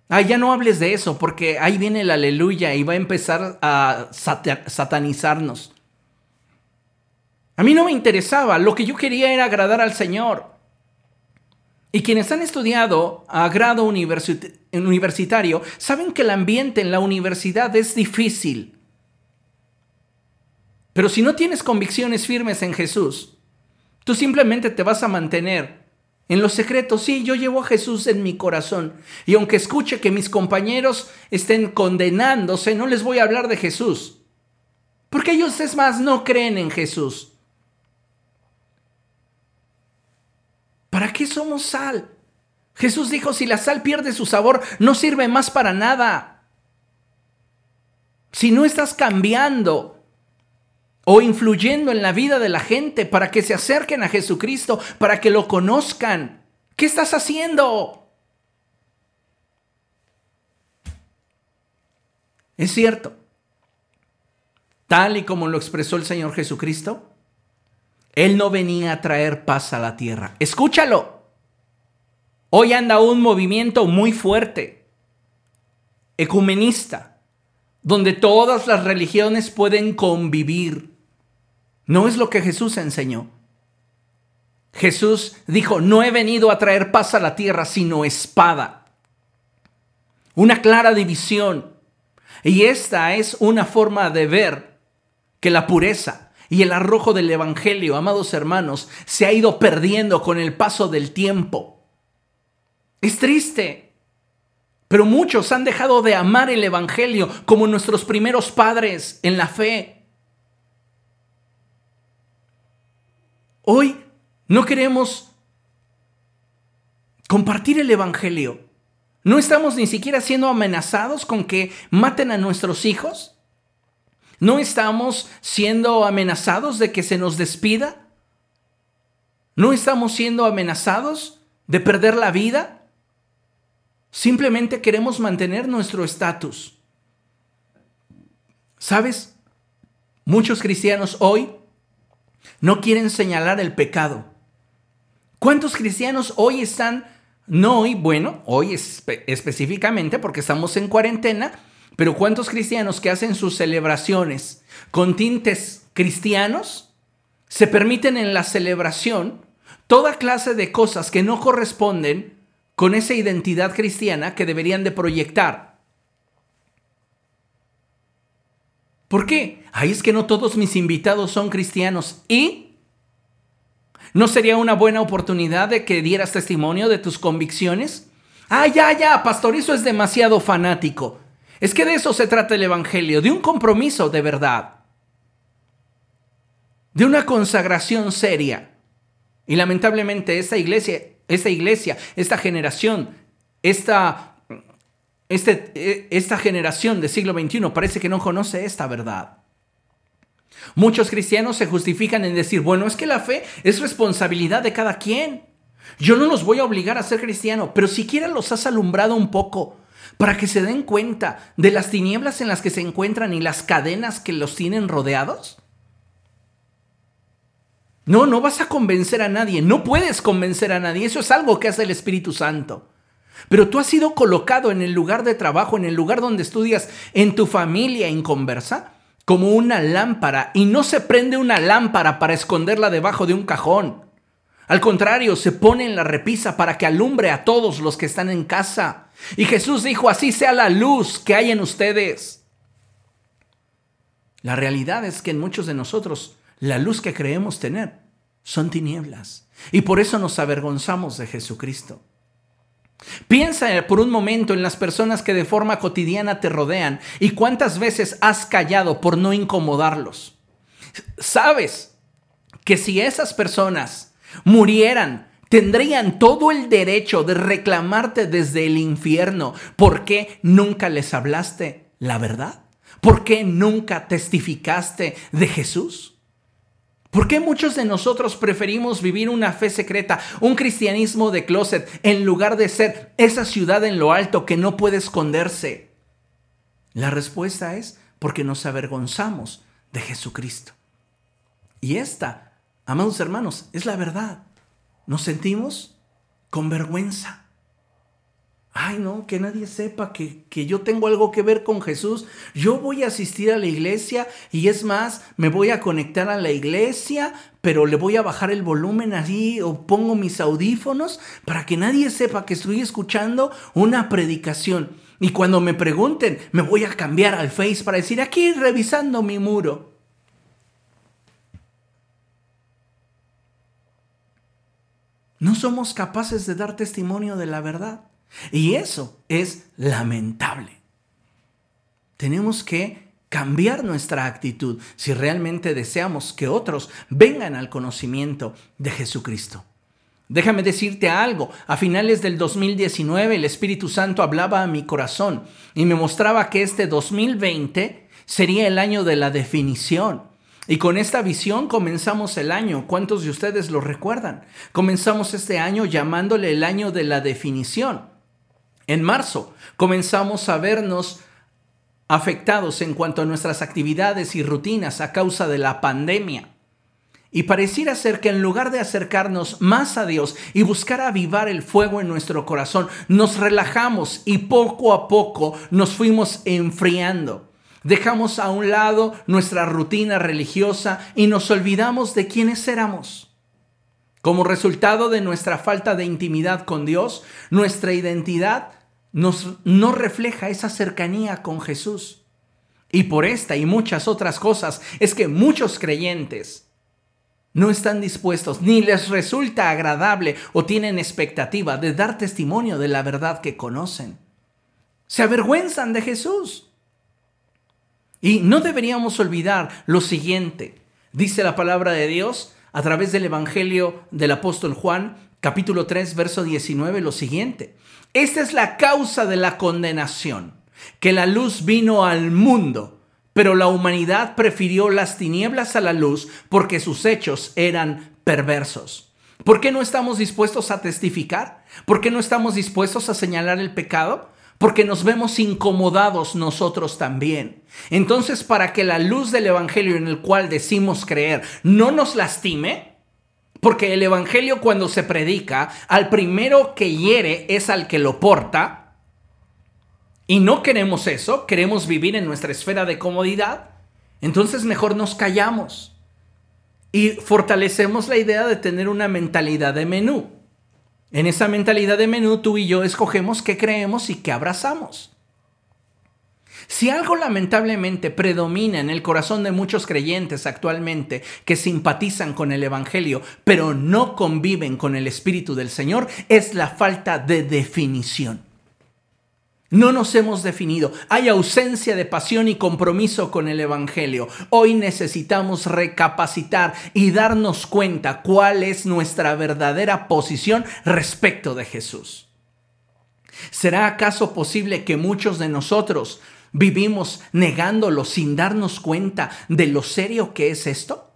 Ah, ya no hables de eso, porque ahí viene el aleluya y va a empezar a satanizarnos. A mí no me interesaba, lo que yo quería era agradar al Señor. Y quienes han estudiado a grado universitario saben que el ambiente en la universidad es difícil. Pero si no tienes convicciones firmes en Jesús, tú simplemente te vas a mantener en los secretos. Sí, yo llevo a Jesús en mi corazón. Y aunque escuche que mis compañeros estén condenándose, no les voy a hablar de Jesús. Porque ellos, es más, no creen en Jesús. ¿Para qué somos sal? Jesús dijo, si la sal pierde su sabor, no sirve más para nada. Si no estás cambiando o influyendo en la vida de la gente para que se acerquen a Jesucristo, para que lo conozcan. ¿Qué estás haciendo? Es cierto, tal y como lo expresó el Señor Jesucristo, Él no venía a traer paz a la tierra. Escúchalo. Hoy anda un movimiento muy fuerte, ecumenista, donde todas las religiones pueden convivir. No es lo que Jesús enseñó. Jesús dijo, no he venido a traer paz a la tierra, sino espada. Una clara división. Y esta es una forma de ver que la pureza y el arrojo del Evangelio, amados hermanos, se ha ido perdiendo con el paso del tiempo. Es triste, pero muchos han dejado de amar el Evangelio como nuestros primeros padres en la fe. Hoy no queremos compartir el Evangelio. No estamos ni siquiera siendo amenazados con que maten a nuestros hijos. No estamos siendo amenazados de que se nos despida. No estamos siendo amenazados de perder la vida. Simplemente queremos mantener nuestro estatus. ¿Sabes? Muchos cristianos hoy no quieren señalar el pecado. ¿Cuántos cristianos hoy están, no hoy, bueno, hoy específicamente porque estamos en cuarentena, pero cuántos cristianos que hacen sus celebraciones con tintes cristianos se permiten en la celebración toda clase de cosas que no corresponden con esa identidad cristiana que deberían de proyectar? ¿Por qué? Ahí es que no todos mis invitados son cristianos y ¿No sería una buena oportunidad de que dieras testimonio de tus convicciones? Ah, ya, ya, pastor, eso es demasiado fanático. Es que de eso se trata el Evangelio, de un compromiso de verdad, de una consagración seria. Y lamentablemente esta iglesia, esta iglesia, esta generación, esta, este, esta generación del siglo XXI parece que no conoce esta verdad. Muchos cristianos se justifican en decir, bueno, es que la fe es responsabilidad de cada quien. Yo no los voy a obligar a ser cristiano, pero siquiera los has alumbrado un poco para que se den cuenta de las tinieblas en las que se encuentran y las cadenas que los tienen rodeados. No, no vas a convencer a nadie, no puedes convencer a nadie, eso es algo que hace el Espíritu Santo. Pero tú has sido colocado en el lugar de trabajo, en el lugar donde estudias, en tu familia, en conversa, como una lámpara y no se prende una lámpara para esconderla debajo de un cajón. Al contrario, se pone en la repisa para que alumbre a todos los que están en casa. Y Jesús dijo, así sea la luz que hay en ustedes. La realidad es que en muchos de nosotros la luz que creemos tener son tinieblas. Y por eso nos avergonzamos de Jesucristo. Piensa por un momento en las personas que de forma cotidiana te rodean y cuántas veces has callado por no incomodarlos. Sabes que si esas personas murieran, tendrían todo el derecho de reclamarte desde el infierno. ¿Por qué nunca les hablaste la verdad? ¿Por qué nunca testificaste de Jesús? ¿Por qué muchos de nosotros preferimos vivir una fe secreta, un cristianismo de closet, en lugar de ser esa ciudad en lo alto que no puede esconderse? La respuesta es porque nos avergonzamos de Jesucristo. Y esta, amados hermanos, es la verdad. Nos sentimos con vergüenza ay no, que nadie sepa que, que, yo tengo algo que ver con Jesús. Yo voy a asistir a la iglesia y es más, me voy a conectar a la iglesia, pero le voy a bajar el volumen así o pongo mis audífonos para que nadie sepa que estoy escuchando una predicación. Y cuando me pregunten, me voy a cambiar al Face para decir, aquí revisando mi muro. No somos capaces de dar testimonio de la verdad. Y eso es lamentable. Tenemos que cambiar nuestra actitud si realmente deseamos que otros vengan al conocimiento de Jesucristo. Déjame decirte algo, a finales del 2019 el Espíritu Santo hablaba a mi corazón y me mostraba que este 2020 sería el año de la definición. Y con esta visión comenzamos el año. ¿Cuántos de ustedes lo recuerdan? Comenzamos este año llamándole el año de la definición. En marzo comenzamos a vernos afectados en cuanto a nuestras actividades y rutinas a causa de la pandemia. Y pareciera ser que en lugar de acercarnos más a Dios y buscar avivar el fuego en nuestro corazón, nos relajamos y poco a poco nos fuimos enfriando. Dejamos a un lado nuestra rutina religiosa y nos olvidamos de quiénes éramos. Como resultado de nuestra falta de intimidad con Dios, nuestra identidad nos, no refleja esa cercanía con Jesús. Y por esta y muchas otras cosas es que muchos creyentes no están dispuestos ni les resulta agradable o tienen expectativa de dar testimonio de la verdad que conocen. Se avergüenzan de Jesús. Y no deberíamos olvidar lo siguiente. Dice la palabra de Dios a través del Evangelio del apóstol Juan, capítulo 3, verso 19, lo siguiente. Esta es la causa de la condenación, que la luz vino al mundo, pero la humanidad prefirió las tinieblas a la luz porque sus hechos eran perversos. ¿Por qué no estamos dispuestos a testificar? ¿Por qué no estamos dispuestos a señalar el pecado? porque nos vemos incomodados nosotros también. Entonces, para que la luz del Evangelio en el cual decimos creer no nos lastime, porque el Evangelio cuando se predica, al primero que hiere es al que lo porta, y no queremos eso, queremos vivir en nuestra esfera de comodidad, entonces mejor nos callamos y fortalecemos la idea de tener una mentalidad de menú. En esa mentalidad de menú, tú y yo escogemos qué creemos y qué abrazamos. Si algo lamentablemente predomina en el corazón de muchos creyentes actualmente que simpatizan con el Evangelio, pero no conviven con el Espíritu del Señor, es la falta de definición. No nos hemos definido. Hay ausencia de pasión y compromiso con el Evangelio. Hoy necesitamos recapacitar y darnos cuenta cuál es nuestra verdadera posición respecto de Jesús. ¿Será acaso posible que muchos de nosotros vivimos negándolo sin darnos cuenta de lo serio que es esto?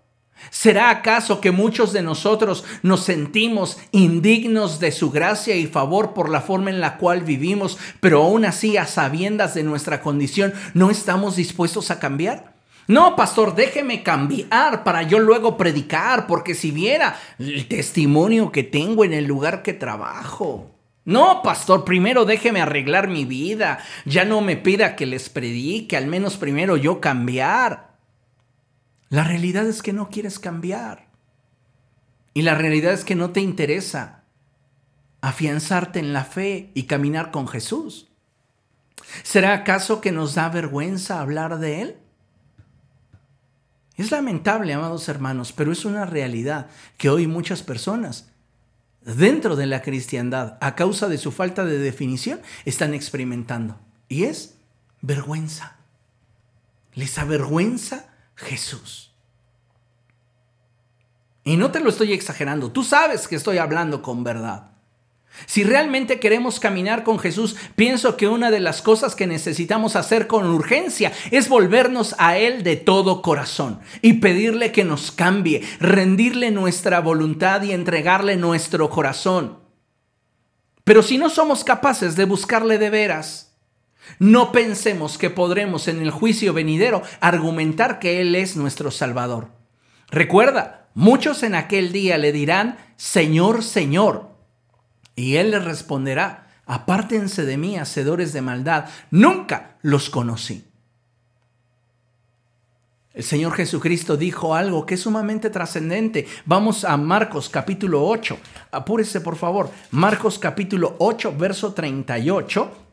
¿Será acaso que muchos de nosotros nos sentimos indignos de su gracia y favor por la forma en la cual vivimos, pero aún así a sabiendas de nuestra condición no estamos dispuestos a cambiar? No, pastor, déjeme cambiar para yo luego predicar, porque si viera el testimonio que tengo en el lugar que trabajo. No, pastor, primero déjeme arreglar mi vida. Ya no me pida que les predique, al menos primero yo cambiar. La realidad es que no quieres cambiar. Y la realidad es que no te interesa afianzarte en la fe y caminar con Jesús. ¿Será acaso que nos da vergüenza hablar de Él? Es lamentable, amados hermanos, pero es una realidad que hoy muchas personas dentro de la cristiandad, a causa de su falta de definición, están experimentando. Y es vergüenza. Les avergüenza Jesús. Y no te lo estoy exagerando, tú sabes que estoy hablando con verdad. Si realmente queremos caminar con Jesús, pienso que una de las cosas que necesitamos hacer con urgencia es volvernos a Él de todo corazón y pedirle que nos cambie, rendirle nuestra voluntad y entregarle nuestro corazón. Pero si no somos capaces de buscarle de veras, no pensemos que podremos en el juicio venidero argumentar que Él es nuestro Salvador. Recuerda, muchos en aquel día le dirán, Señor, Señor. Y Él les responderá, apártense de mí, hacedores de maldad, nunca los conocí. El Señor Jesucristo dijo algo que es sumamente trascendente. Vamos a Marcos capítulo 8. Apúrese por favor. Marcos capítulo 8, verso 38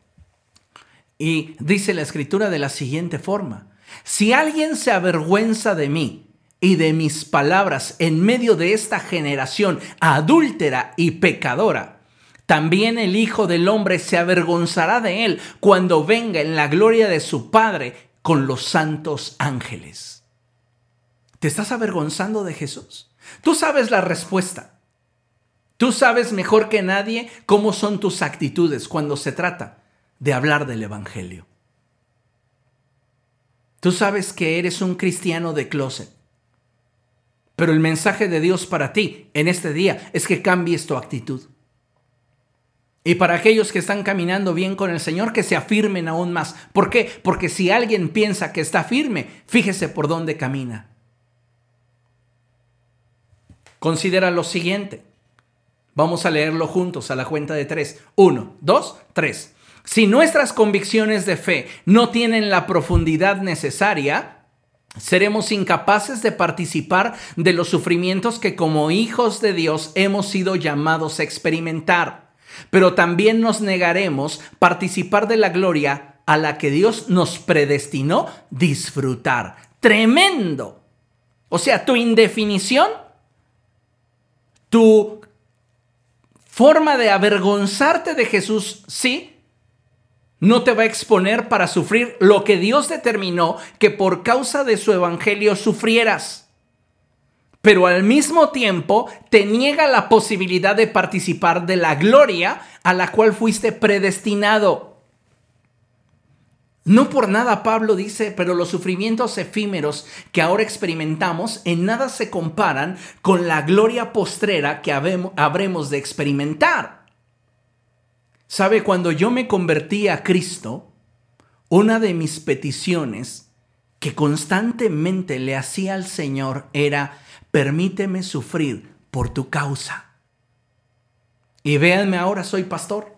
y dice la escritura de la siguiente forma, si alguien se avergüenza de mí y de mis palabras en medio de esta generación adúltera y pecadora, también el Hijo del Hombre se avergonzará de él cuando venga en la gloria de su Padre con los santos ángeles. ¿Te estás avergonzando de Jesús? Tú sabes la respuesta. Tú sabes mejor que nadie cómo son tus actitudes cuando se trata de hablar del Evangelio. Tú sabes que eres un cristiano de closet, pero el mensaje de Dios para ti en este día es que cambies tu actitud. Y para aquellos que están caminando bien con el Señor, que se afirmen aún más. ¿Por qué? Porque si alguien piensa que está firme, fíjese por dónde camina. Considera lo siguiente. Vamos a leerlo juntos a la cuenta de tres. Uno, dos, tres. Si nuestras convicciones de fe no tienen la profundidad necesaria, seremos incapaces de participar de los sufrimientos que como hijos de Dios hemos sido llamados a experimentar. Pero también nos negaremos participar de la gloria a la que Dios nos predestinó disfrutar. Tremendo. O sea, tu indefinición, tu forma de avergonzarte de Jesús, sí, no te va a exponer para sufrir lo que Dios determinó que por causa de su evangelio sufrieras. Pero al mismo tiempo te niega la posibilidad de participar de la gloria a la cual fuiste predestinado. No por nada Pablo dice, pero los sufrimientos efímeros que ahora experimentamos en nada se comparan con la gloria postrera que habremos de experimentar. Sabe, cuando yo me convertí a Cristo, una de mis peticiones que constantemente le hacía al Señor era, permíteme sufrir por tu causa. Y véanme ahora, soy pastor.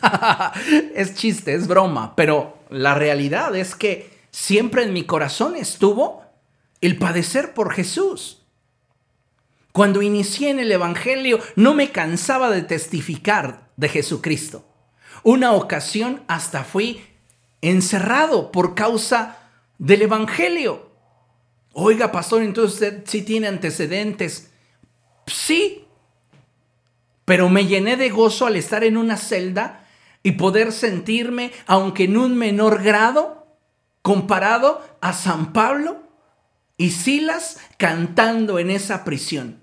es chiste, es broma, pero la realidad es que siempre en mi corazón estuvo el padecer por Jesús. Cuando inicié en el Evangelio no me cansaba de testificar de Jesucristo. Una ocasión hasta fui encerrado por causa del Evangelio. Oiga, pastor, entonces usted sí tiene antecedentes. Sí, pero me llené de gozo al estar en una celda y poder sentirme, aunque en un menor grado, comparado a San Pablo y Silas cantando en esa prisión.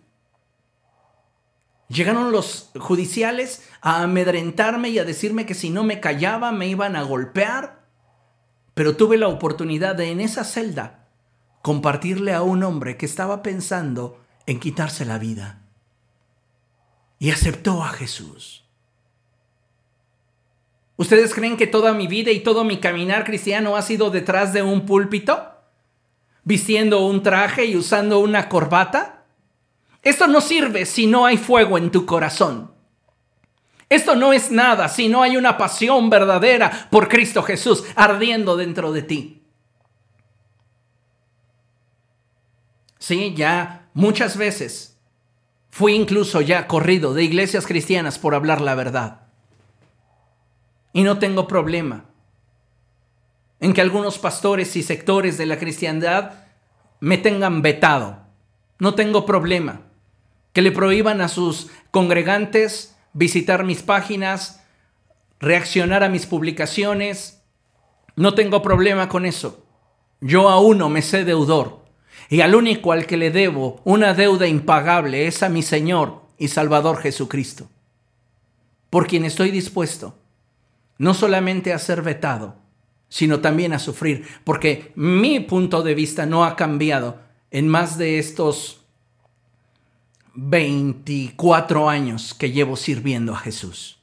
Llegaron los judiciales a amedrentarme y a decirme que si no me callaba me iban a golpear, pero tuve la oportunidad de en esa celda compartirle a un hombre que estaba pensando en quitarse la vida y aceptó a Jesús. ¿Ustedes creen que toda mi vida y todo mi caminar cristiano ha sido detrás de un púlpito? ¿Vistiendo un traje y usando una corbata? Esto no sirve si no hay fuego en tu corazón. Esto no es nada si no hay una pasión verdadera por Cristo Jesús ardiendo dentro de ti. Sí, ya muchas veces fui incluso ya corrido de iglesias cristianas por hablar la verdad. Y no tengo problema en que algunos pastores y sectores de la cristiandad me tengan vetado. No tengo problema. Que le prohíban a sus congregantes visitar mis páginas, reaccionar a mis publicaciones. No tengo problema con eso. Yo a uno me sé deudor. Y al único al que le debo una deuda impagable es a mi Señor y Salvador Jesucristo. Por quien estoy dispuesto no solamente a ser vetado, sino también a sufrir, porque mi punto de vista no ha cambiado en más de estos 24 años que llevo sirviendo a Jesús.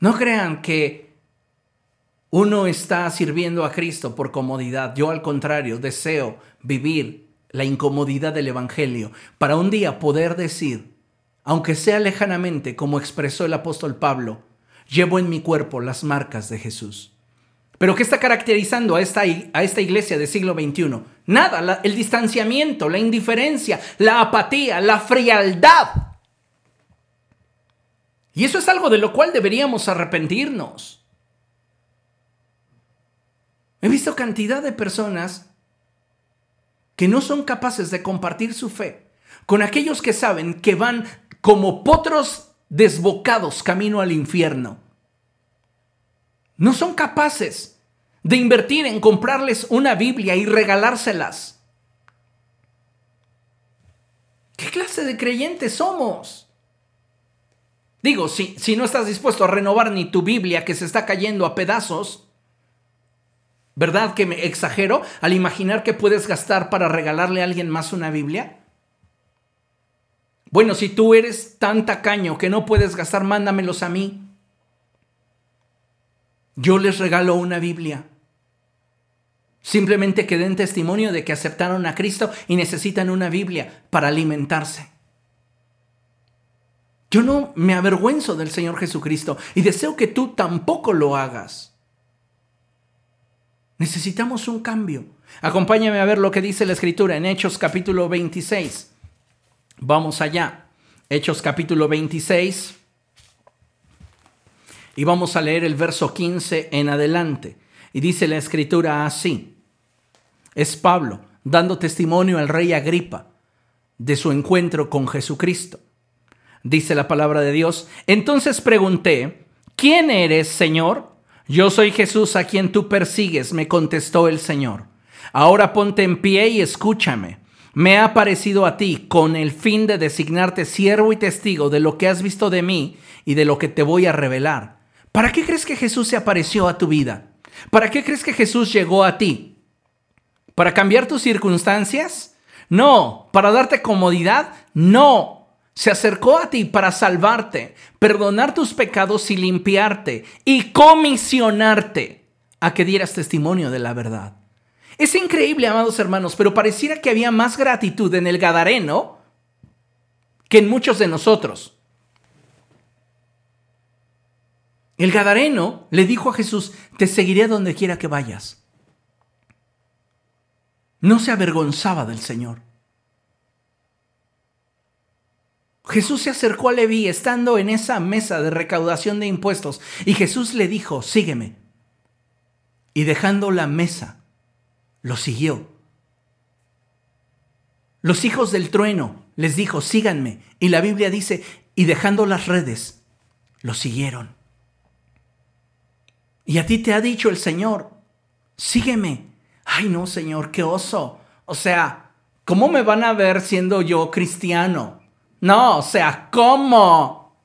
No crean que uno está sirviendo a Cristo por comodidad. Yo al contrario, deseo vivir la incomodidad del Evangelio para un día poder decir, aunque sea lejanamente, como expresó el apóstol Pablo, llevo en mi cuerpo las marcas de Jesús. Pero ¿qué está caracterizando a esta, a esta iglesia del siglo XXI? Nada, el distanciamiento, la indiferencia, la apatía, la frialdad. Y eso es algo de lo cual deberíamos arrepentirnos. He visto cantidad de personas que no son capaces de compartir su fe con aquellos que saben que van como potros desbocados camino al infierno. No son capaces de invertir en comprarles una Biblia y regalárselas. ¿Qué clase de creyentes somos? Digo, si, si no estás dispuesto a renovar ni tu Biblia que se está cayendo a pedazos, ¿verdad que me exagero al imaginar que puedes gastar para regalarle a alguien más una Biblia? Bueno, si tú eres tan tacaño que no puedes gastar, mándamelos a mí. Yo les regalo una Biblia. Simplemente que den testimonio de que aceptaron a Cristo y necesitan una Biblia para alimentarse. Yo no me avergüenzo del Señor Jesucristo y deseo que tú tampoco lo hagas. Necesitamos un cambio. Acompáñame a ver lo que dice la Escritura en Hechos capítulo 26. Vamos allá. Hechos capítulo 26. Y vamos a leer el verso 15 en adelante. Y dice la escritura así. Es Pablo dando testimonio al rey Agripa de su encuentro con Jesucristo. Dice la palabra de Dios. Entonces pregunté, ¿quién eres, Señor? Yo soy Jesús a quien tú persigues, me contestó el Señor. Ahora ponte en pie y escúchame. Me ha aparecido a ti con el fin de designarte siervo y testigo de lo que has visto de mí y de lo que te voy a revelar. ¿Para qué crees que Jesús se apareció a tu vida? ¿Para qué crees que Jesús llegó a ti? ¿Para cambiar tus circunstancias? No. ¿Para darte comodidad? No. Se acercó a ti para salvarte, perdonar tus pecados y limpiarte y comisionarte a que dieras testimonio de la verdad. Es increíble, amados hermanos, pero pareciera que había más gratitud en el Gadareno que en muchos de nosotros. El Gadareno le dijo a Jesús, te seguiré donde quiera que vayas. No se avergonzaba del Señor. Jesús se acercó a Leví estando en esa mesa de recaudación de impuestos y Jesús le dijo, sígueme. Y dejando la mesa, lo siguió. Los hijos del trueno les dijo, síganme. Y la Biblia dice, y dejando las redes, lo siguieron. Y a ti te ha dicho el Señor, sígueme. Ay, no, Señor, qué oso. O sea, ¿cómo me van a ver siendo yo cristiano? No, o sea, ¿cómo?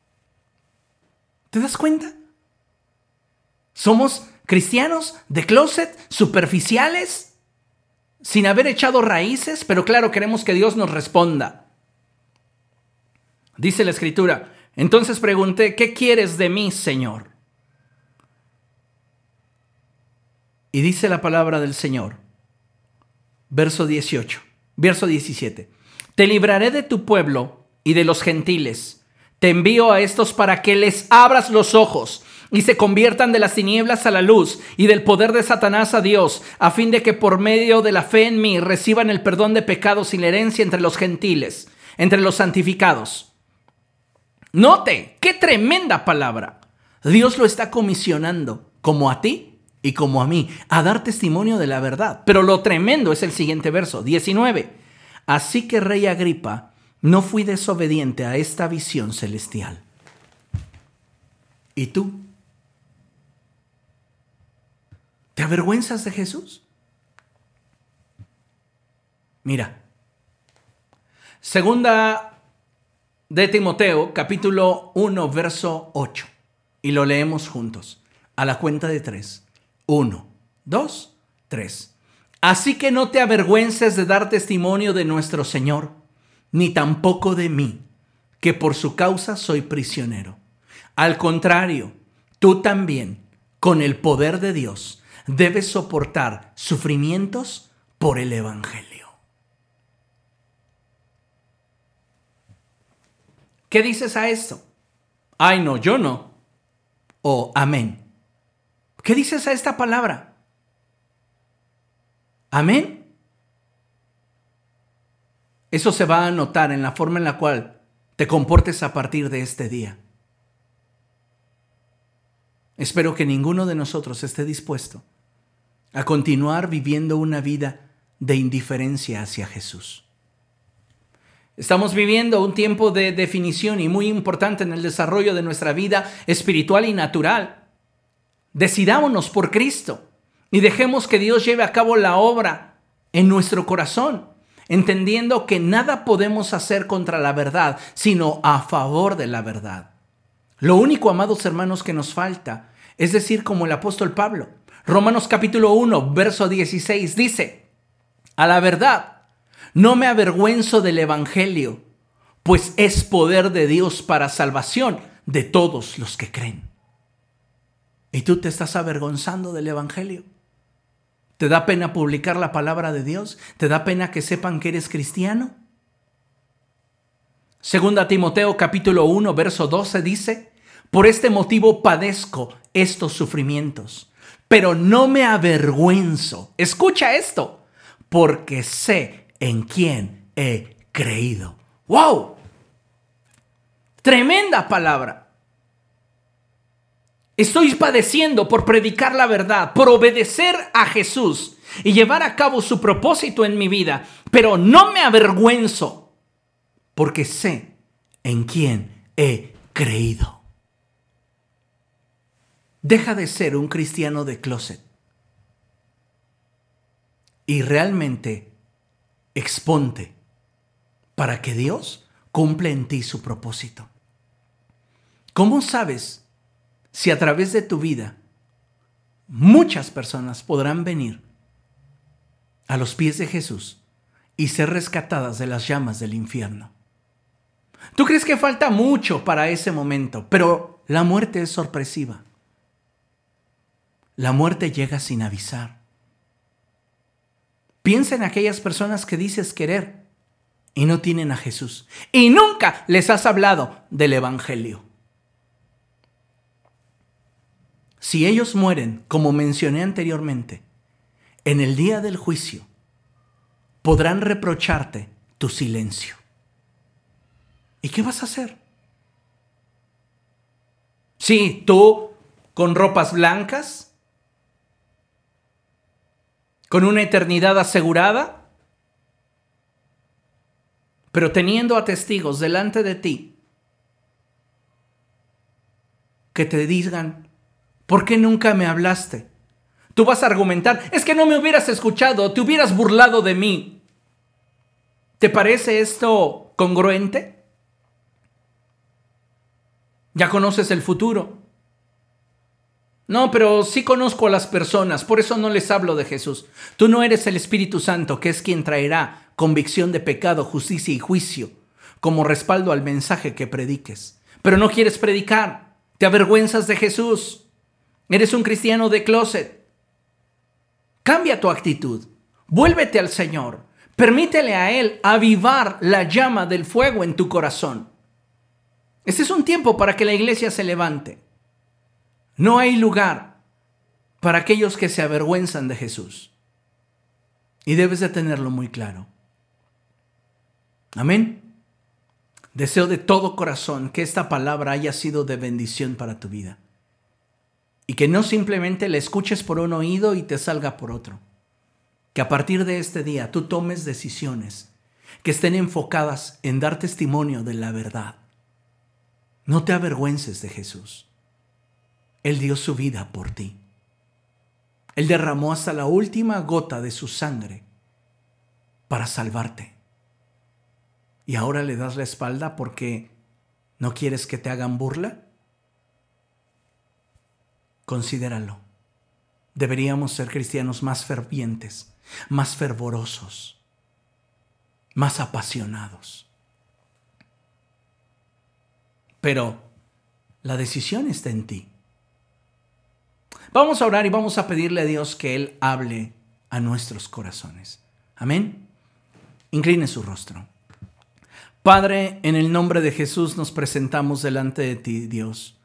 ¿Te das cuenta? Somos cristianos de closet, superficiales, sin haber echado raíces, pero claro, queremos que Dios nos responda. Dice la escritura, entonces pregunté, ¿qué quieres de mí, Señor? Y dice la palabra del Señor, verso 18, verso 17, te libraré de tu pueblo y de los gentiles. Te envío a estos para que les abras los ojos y se conviertan de las tinieblas a la luz y del poder de Satanás a Dios, a fin de que por medio de la fe en mí reciban el perdón de pecados y la herencia entre los gentiles, entre los santificados. Note, qué tremenda palabra. Dios lo está comisionando, como a ti y como a mí, a dar testimonio de la verdad. Pero lo tremendo es el siguiente verso, 19. Así que rey Agripa, no fui desobediente a esta visión celestial. ¿Y tú? ¿Te avergüenzas de Jesús? Mira, segunda de Timoteo, capítulo 1, verso 8, y lo leemos juntos, a la cuenta de tres. Uno, dos, tres. Así que no te avergüences de dar testimonio de nuestro Señor, ni tampoco de mí, que por su causa soy prisionero. Al contrario, tú también, con el poder de Dios, debes soportar sufrimientos por el Evangelio. ¿Qué dices a esto? Ay, no, yo no. O amén. ¿Qué dices a esta palabra? Amén. Eso se va a notar en la forma en la cual te comportes a partir de este día. Espero que ninguno de nosotros esté dispuesto a continuar viviendo una vida de indiferencia hacia Jesús. Estamos viviendo un tiempo de definición y muy importante en el desarrollo de nuestra vida espiritual y natural. Decidámonos por Cristo y dejemos que Dios lleve a cabo la obra en nuestro corazón, entendiendo que nada podemos hacer contra la verdad, sino a favor de la verdad. Lo único, amados hermanos, que nos falta es decir como el apóstol Pablo. Romanos capítulo 1, verso 16 dice, a la verdad, no me avergüenzo del Evangelio, pues es poder de Dios para salvación de todos los que creen. ¿Y tú te estás avergonzando del Evangelio? ¿Te da pena publicar la palabra de Dios? ¿Te da pena que sepan que eres cristiano? Segunda Timoteo capítulo 1, verso 12 dice, por este motivo padezco estos sufrimientos, pero no me avergüenzo. Escucha esto, porque sé en quién he creído. ¡Wow! Tremenda palabra. Estoy padeciendo por predicar la verdad, por obedecer a Jesús y llevar a cabo su propósito en mi vida, pero no me avergüenzo porque sé en quién he creído. Deja de ser un cristiano de closet y realmente exponte para que Dios cumpla en ti su propósito. ¿Cómo sabes si a través de tu vida muchas personas podrán venir a los pies de Jesús y ser rescatadas de las llamas del infierno? Tú crees que falta mucho para ese momento, pero la muerte es sorpresiva. La muerte llega sin avisar. Piensa en aquellas personas que dices querer y no tienen a Jesús. Y nunca les has hablado del Evangelio. Si ellos mueren, como mencioné anteriormente, en el día del juicio, podrán reprocharte tu silencio. ¿Y qué vas a hacer? Sí, tú con ropas blancas, con una eternidad asegurada, pero teniendo a testigos delante de ti que te digan, ¿por qué nunca me hablaste? Tú vas a argumentar, es que no me hubieras escuchado, te hubieras burlado de mí. ¿Te parece esto congruente? Ya conoces el futuro. No, pero sí conozco a las personas, por eso no les hablo de Jesús. Tú no eres el Espíritu Santo, que es quien traerá convicción de pecado, justicia y juicio, como respaldo al mensaje que prediques. Pero no quieres predicar, te avergüenzas de Jesús. Eres un cristiano de closet. Cambia tu actitud, vuélvete al Señor, permítele a Él avivar la llama del fuego en tu corazón. Este es un tiempo para que la iglesia se levante. No hay lugar para aquellos que se avergüenzan de Jesús. Y debes de tenerlo muy claro. Amén. Deseo de todo corazón que esta palabra haya sido de bendición para tu vida. Y que no simplemente la escuches por un oído y te salga por otro. Que a partir de este día tú tomes decisiones que estén enfocadas en dar testimonio de la verdad no te avergüences de Jesús. Él dio su vida por ti. Él derramó hasta la última gota de su sangre para salvarte. ¿Y ahora le das la espalda porque no quieres que te hagan burla? Considéralo. Deberíamos ser cristianos más fervientes, más fervorosos, más apasionados. Pero la decisión está en ti. Vamos a orar y vamos a pedirle a Dios que Él hable a nuestros corazones. Amén. Incline su rostro. Padre, en el nombre de Jesús nos presentamos delante de ti, Dios.